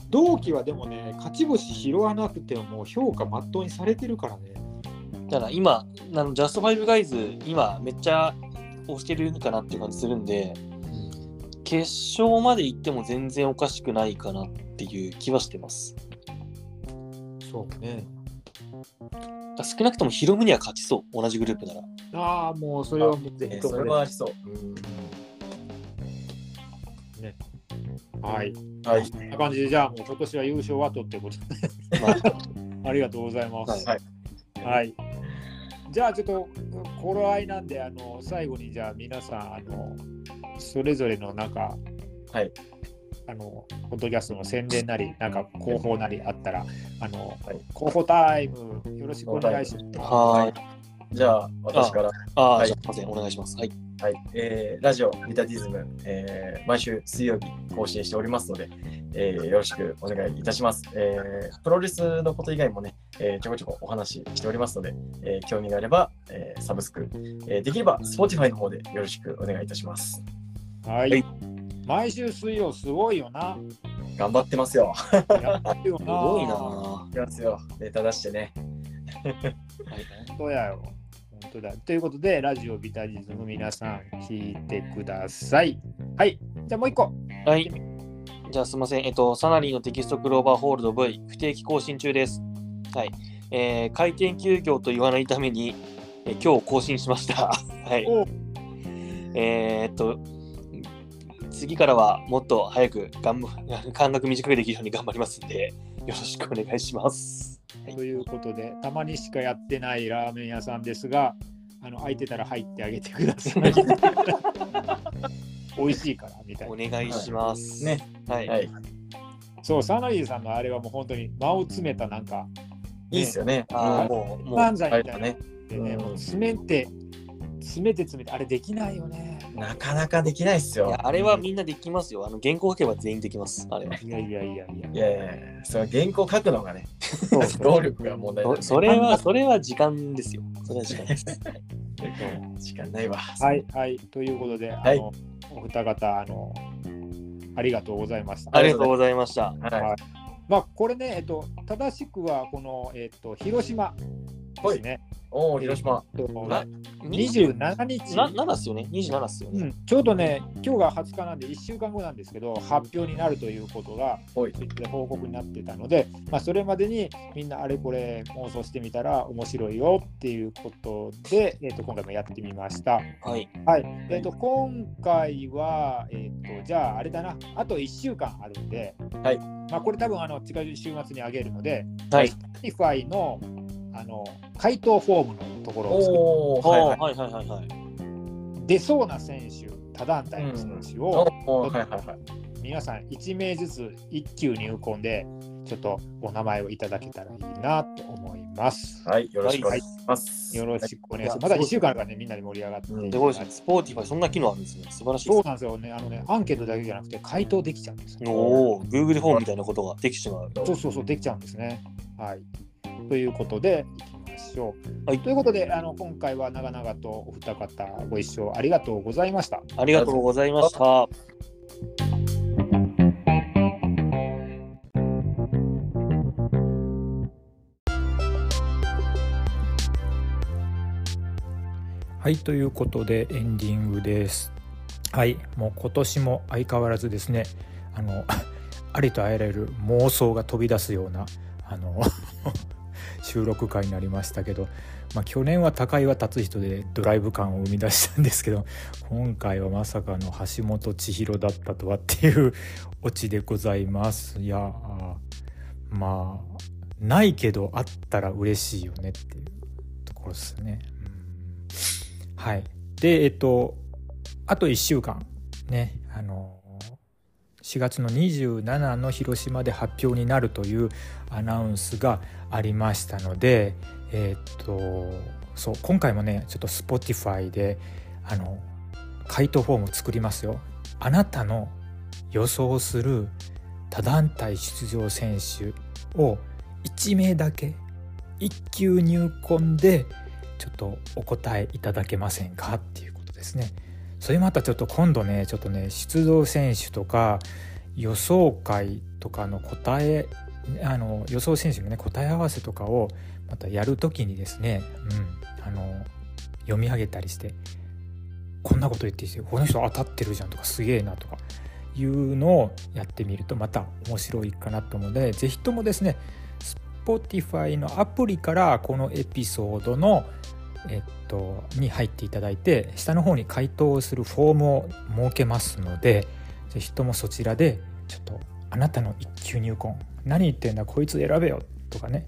同期はでもね勝ち星拾わなくてももう評価まっとうにされてるからね。だから今、あのジャストファイブガイズ、今めっちゃ押してるかなっていう感じするんで、決勝まで行っても全然おかしくないかなっていう気はしてます。そうねだ少なくともヒロムには勝ちそう、同じグループなら。ああもうそれはもうぜひともえそれはありそう。はいはい。こんな感じでじゃあもう今年は優勝はとってことでまあ ありがとうございます。はい。はい。じゃあちょっと頃合いなんであの最後にじゃあ皆さんあのそれぞれのなんか、はいあのポッドキャストの宣伝なりなんか広報なりあったらあの、はい広報タイムよろしくお願いします。はーい。じゃあ、私から。ああ、はいすいません、お願いします。はい。はい、えーラジオビタディズム、えー毎週水曜日更新しておりますので、えーよろしくお願いいたします、えープロレスのこと以外もね、えーちょこちょこお話ししておりますので、えー興味があれば、えーサブスク、えーできれば Spotify の方でよろしくお願いいたします。はい、はい毎週水曜すごいよな。頑張ってますよ。やってるよすな。ごいな本いきますよ。ネタ出してね。当やよ。本当だ。ということで、ラジオビタジズム皆さん聞いてください。はい。じゃあもう一個。はい。じゃあすみません。えっと、サナリーのテキストクローバーホールド V 不定期更新中です。はい。えー、開店休業と言わないために、えー今日更新しました。はい。おえーっと、次からはもっと早く頑張間隔短くできるように頑張りますんで、よろしくお願いします。ということで、たまにしかやってないラーメン屋さんですが、あの空いてたら入ってあげてください。美味しいからみたいおな。願いします。ね。はい。はい。そう、サナリーさんのあれはもう本当に間を詰めたなんか、いいっすよね。ああ、うんもう、もう、漫才みたいな。ね。でね、うんもう詰めて、詰めて詰めて、あれできないよね。なかなかできないっすよ。あれはみんなできますよ。あの、原稿書けば全員できます。あれは。いやいやいやいや。いやいやいや、その原稿書くのがね、そ労力が問題なんでそ それは、それは時間ですよ。それは時間です。は い時間ないわ。はい、はい、ということで、お二方、あの、ありがとうございました。ありがとうございました。はまあ、これね、えっと、正しくは、この、えっと、広島ですね。い。おお、広島。えっとな27日。な7っすよね。27っすよね。うん、ちょうどね、今日が20日なんで1週間後なんですけど、発表になるということが、ほい。ツイッターで報告になってたので、まあ、それまでにみんなあれこれ妄想してみたら面白いよっていうことで、えっと今回もやってみました。はい。はい。えっと今回は、えっとじゃああれだな、あと1週間あるんで、はいまあ、これ多分あの近い週末にあげるので、はい Spotify のあの回答フォームのところを作るおお、はいはい。はいはいはいはい。出そうな選手、他団体の選手おを、お、はいはいはい。皆さん1名ずつ1球入魂で、ちょっとお名前をいただけたらいいなと思います。はい、よろしくお願いします。よろしくお願いします。はいまだ1週間からね、みんなで盛り上がって、うんすごいですね。 Spotify、そんな機能あるんですね。素晴らしいそうでなんですよね。あのね、アンケートだけじゃなくて、回答できちゃうんですよす。。おお、Google フォームみたいなことができてしまう。そうそうそう、できちゃうんですね。はい。ということで、いきましょう。はいということで、あの今回は長々とお二方ご一緒ありがとうございました。ありがとうございました。はい、ということでエンディングです。はい、もう今年も相変わらずですね、あの ありとあらゆる妄想が飛び出すようなあの 収録会になりましたけど、まあ、去年は高岩達人でドライブ感を生み出したんですけど今回はまさかの橋本千尋だったとはっていうオチでございます。いやまあないけどあったら嬉しいよねっていうところですね。うんはい。で、えっと、あと1週間、ね、あの、4月の27の広島で発表になるというアナウンスがありましたので、えっと、そう、今回もね、ちょっと Spotify で、あの、回答フォーム作りますよ。あなたの予想する他団体出場選手を1名だけ1球入魂でちょっとお答えいただけませんかっていうことですね。それまたちょっと今度ねちょっとね出場選手とか予想会とかの答えあの予想選手のね答え合わせとかをまたやるときにですね、うん、あの読み上げたりしてこんなこと言ってきてこの人当たってるじゃんとかすげえなとかいうのをやってみるとまた面白いかなと思うので是非ともですね Spotify のアプリからこのエピソードのえっと、に入っていただいて下の方に回答をするフォームを設けますのでぜひともそちらでちょっとあなたの一級入魂何言ってんだこいつ選べよとかね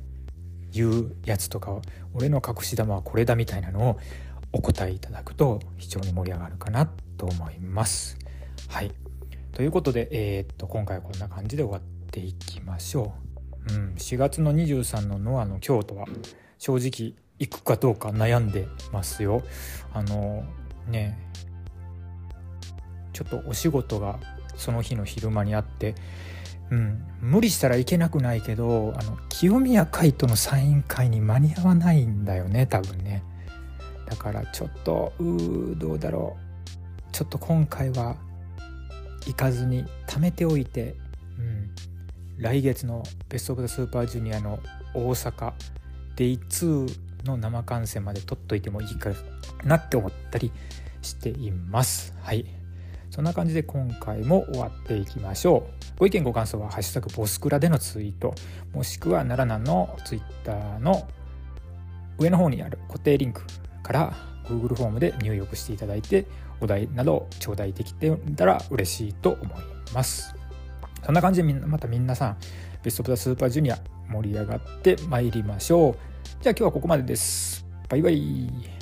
いうやつとか俺の隠し玉はこれだみたいなのをお答えいただくと非常に盛り上がるかなと思います。はいということで、えー、っと今回はこんな感じで終わっていきましょう。うん、4月の23のノアの京都は正直行くかどうか悩んでますよ。あのね。ちょっとお仕事がその日の昼間にあって、うん、無理したらいけなくないけどあの清宮海斗のサイン会に間に合わないんだよね多分ね。だからちょっとうーどうだろう。ちょっと今回は行かずに貯めておいて、うん、来月のベスト・オブ・ザ・スーパージュニアの大阪デイ2の生観戦まで撮っといてもいいかなって思ったりしています。はい。そんな感じで今回も終わっていきましょう。ご意見ご感想は「ハッシュタグボスクラ」でのツイートもしくは奈良南のツイッターの上の方にある固定リンクから Google フォームで入力していただいてお題など頂戴できてたら嬉しいと思います。そんな感じでまた皆さんベスト・オブ・ザ・スーパージュニア盛り上がってまいりましょう。じゃあ今日はここまでです。バイバイ。